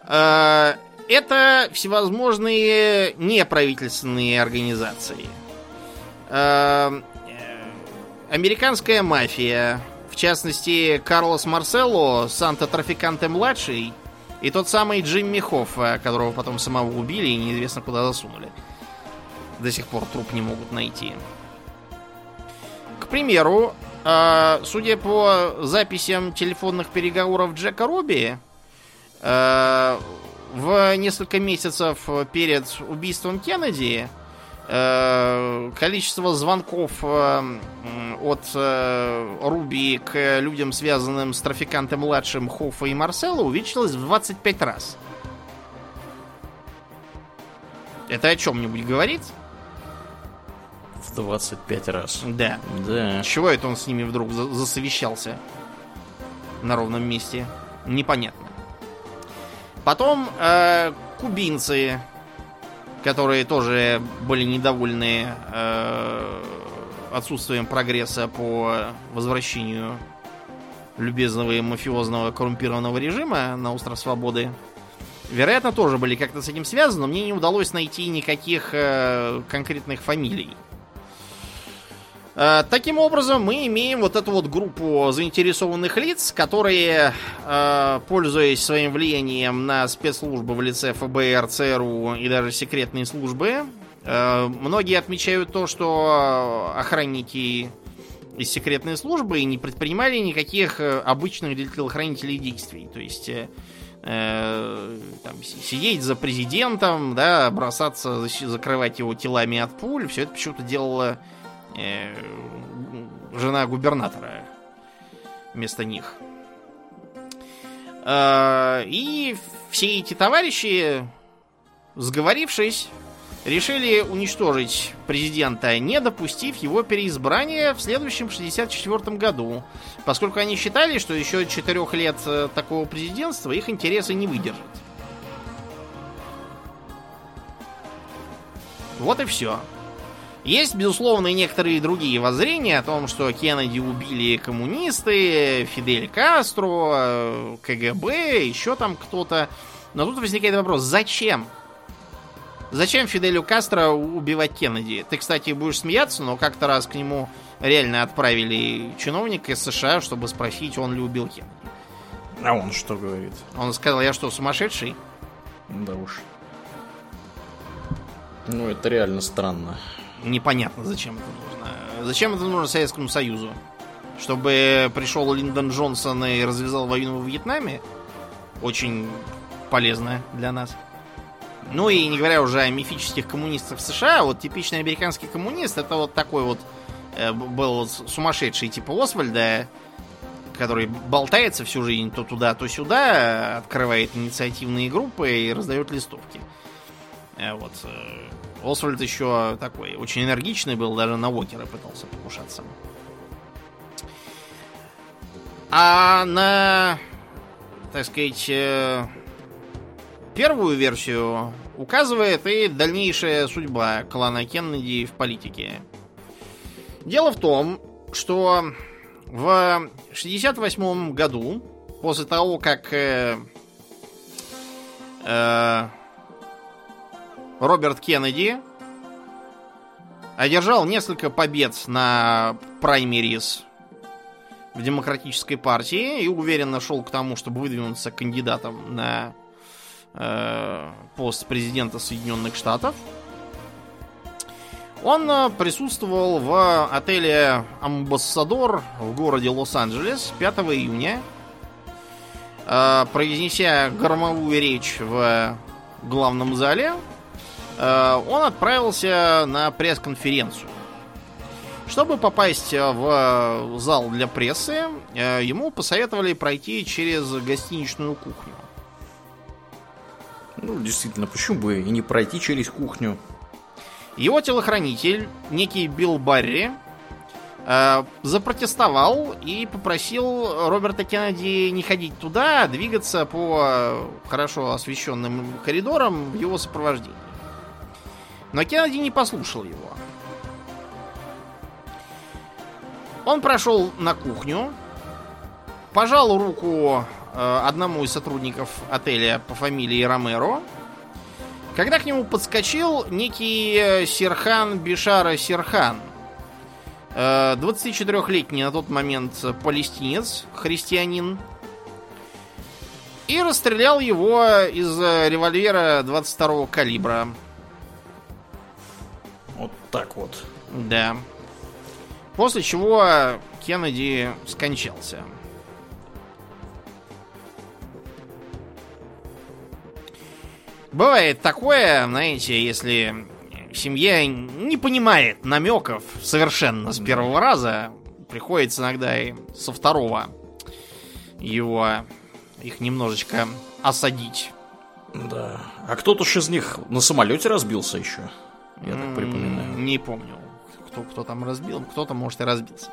Э, это всевозможные неправительственные организации. Э, американская мафия, в частности, Карлос Марсело, Санта-Трафиканте-младший, и тот самый Джимми Хофф, которого потом самого убили и неизвестно куда засунули. До сих пор труп не могут найти. К примеру, э, судя по записям телефонных переговоров Джека Руби, Э, в несколько месяцев перед убийством Кеннеди э, количество звонков э, от Руби к людям, связанным с трафикантом младшим Хоффа и Марсела, увеличилось в 25 раз. Это о чем-нибудь говорит? В 25 раз. Да. Да. Чего это он с ними вдруг засовещался на ровном месте? Непонятно. Потом э, кубинцы, которые тоже были недовольны э, отсутствием прогресса по возвращению любезного и мафиозного коррумпированного режима на остров Свободы. Вероятно, тоже были как-то с этим связаны, но мне не удалось найти никаких э, конкретных фамилий. Э, таким образом, мы имеем вот эту вот группу заинтересованных лиц, которые, э, пользуясь своим влиянием на спецслужбы в лице ФБР, ЦРУ и даже секретные службы, э, многие отмечают то, что охранники из секретной службы не предпринимали никаких обычных для телохранителей действий. То есть э, там, сидеть за президентом, да, бросаться, закрывать его телами от пуль, все это почему-то делало жена губернатора вместо них. Э, и все эти товарищи, сговорившись, решили уничтожить президента, не допустив его переизбрания в следующем 64 году, поскольку они считали, что еще четырех лет э, такого президентства их интересы не выдержат. Вот и все. Есть, безусловно, и некоторые другие воззрения о том, что Кеннеди убили коммунисты, Фидель Кастро, КГБ, еще там кто-то. Но тут возникает вопрос, зачем? Зачем Фиделю Кастро убивать Кеннеди? Ты, кстати, будешь смеяться, но как-то раз к нему реально отправили чиновника из США, чтобы спросить, он ли убил Кеннеди. А он что говорит? Он сказал, я что, сумасшедший? Да уж. Ну, это реально странно непонятно, зачем это нужно. Зачем это нужно Советскому Союзу? Чтобы пришел Линдон Джонсон и развязал войну в Вьетнаме? Очень полезно для нас. Ну и не говоря уже о мифических коммунистах США, вот типичный американский коммунист это вот такой вот э, был сумасшедший типа Освальда, который болтается всю жизнь то туда, то сюда, открывает инициативные группы и раздает листовки. Э, вот. Освальд еще такой, очень энергичный был, даже на Уокера пытался покушаться. А на, так сказать, э, первую версию указывает и дальнейшая судьба клана Кеннеди в политике. Дело в том, что в 68 году, после того, как э, э, Роберт Кеннеди одержал несколько побед на праймерис в Демократической партии и уверенно шел к тому, чтобы выдвинуться кандидатом на э, пост президента Соединенных Штатов. Он э, присутствовал в отеле Амбассадор в городе Лос-Анджелес 5 июня э, произнеся громовую речь в главном зале, он отправился на пресс-конференцию. Чтобы попасть в зал для прессы, э, ему посоветовали пройти через гостиничную кухню. Ну, действительно, почему бы и не пройти через кухню? Его телохранитель, некий Билл Барри, э, запротестовал и попросил Роберта Кеннеди не ходить туда, а двигаться по хорошо освещенным коридорам в его сопровождении. Но Кеннеди не послушал его. Он прошел на кухню, пожал руку э, одному из сотрудников отеля по фамилии Ромеро, когда к нему подскочил некий э, Серхан Бишара Серхан, 24-летний э, на тот момент палестинец, христианин, и расстрелял его из револьвера 22-го калибра. Вот так вот. Да. После чего Кеннеди скончался. Бывает такое, знаете, если семья не понимает намеков совершенно с первого раза, приходится иногда и со второго его их немножечко осадить. Да. А кто-то ж из них на самолете разбился еще. Я так припоминаю. Не помню, кто, кто там разбил. Кто-то, может, и разбился.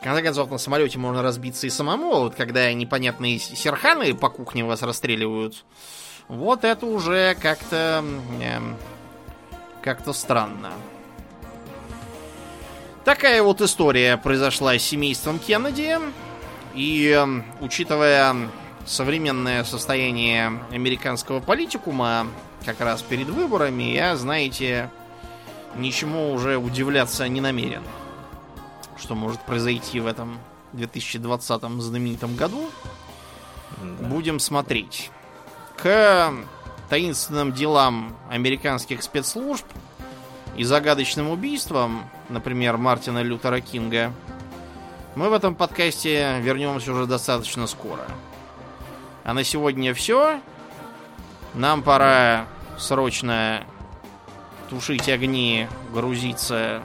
В конце концов, на самолете можно разбиться и самому. Вот когда непонятные серханы по кухне вас расстреливают, вот это уже как-то... Э, как-то странно. Такая вот история произошла с семейством Кеннеди. И э, учитывая современное состояние американского политикума, как раз перед выборами, я, знаете, ничему уже удивляться не намерен. Что может произойти в этом 2020 знаменитом году. Да. Будем смотреть. К таинственным делам американских спецслужб и загадочным убийствам, например, Мартина Лютера Кинга, мы в этом подкасте вернемся уже достаточно скоро. А на сегодня все. Нам пора срочно тушить огни, грузиться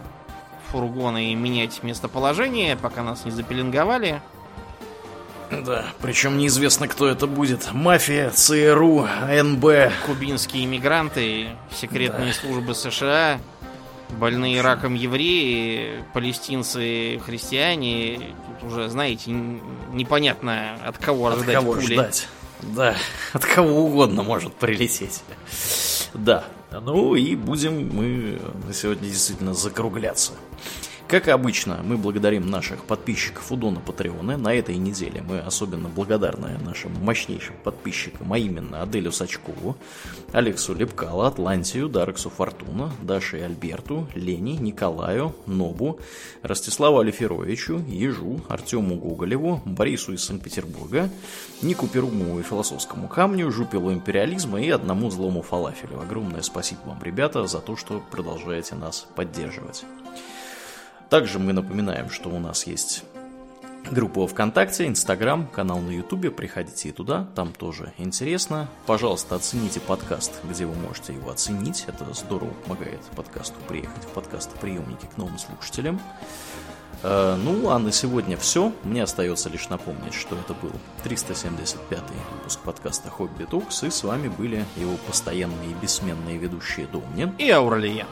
в фургоны и менять местоположение, пока нас не запеленговали. Да, причем неизвестно, кто это будет. Мафия, ЦРУ, НБ. Кубинские иммигранты, секретные да. службы США, больные раком евреи, палестинцы, христиане. Тут уже, знаете, непонятно, от кого от ожидать кого пули. ждать. Да, от кого угодно может прилететь. Да, ну и будем мы на сегодня действительно закругляться. Как обычно, мы благодарим наших подписчиков у Дона Патреона. На этой неделе мы особенно благодарны нашим мощнейшим подписчикам, а именно Аделю Сачкову, Алексу Лепкало, Атлантию, Дарксу Фортуна, Даше Альберту, Лене, Николаю, Нобу, Ростиславу Алиферовичу, Ежу, Артему Гоголеву, Борису из Санкт-Петербурга, Нику Перумову и Философскому камню, Жупилу империализма и одному злому фалафелю. Огромное спасибо вам, ребята, за то, что продолжаете нас поддерживать. Также мы напоминаем, что у нас есть группа ВКонтакте, Инстаграм, канал на Ютубе. Приходите и туда, там тоже интересно. Пожалуйста, оцените подкаст, где вы можете его оценить. Это здорово помогает подкасту приехать в подкастоприемники к новым слушателям. Э, ну, а на сегодня все. Мне остается лишь напомнить, что это был 375 выпуск подкаста Хобби Токс, и с вами были его постоянные и бессменные ведущие Домнин и Ауралиен.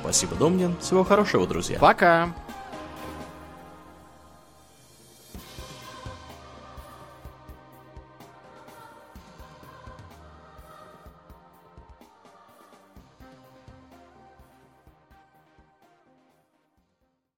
Спасибо, Домнин. Всего хорошего, друзья. Пока.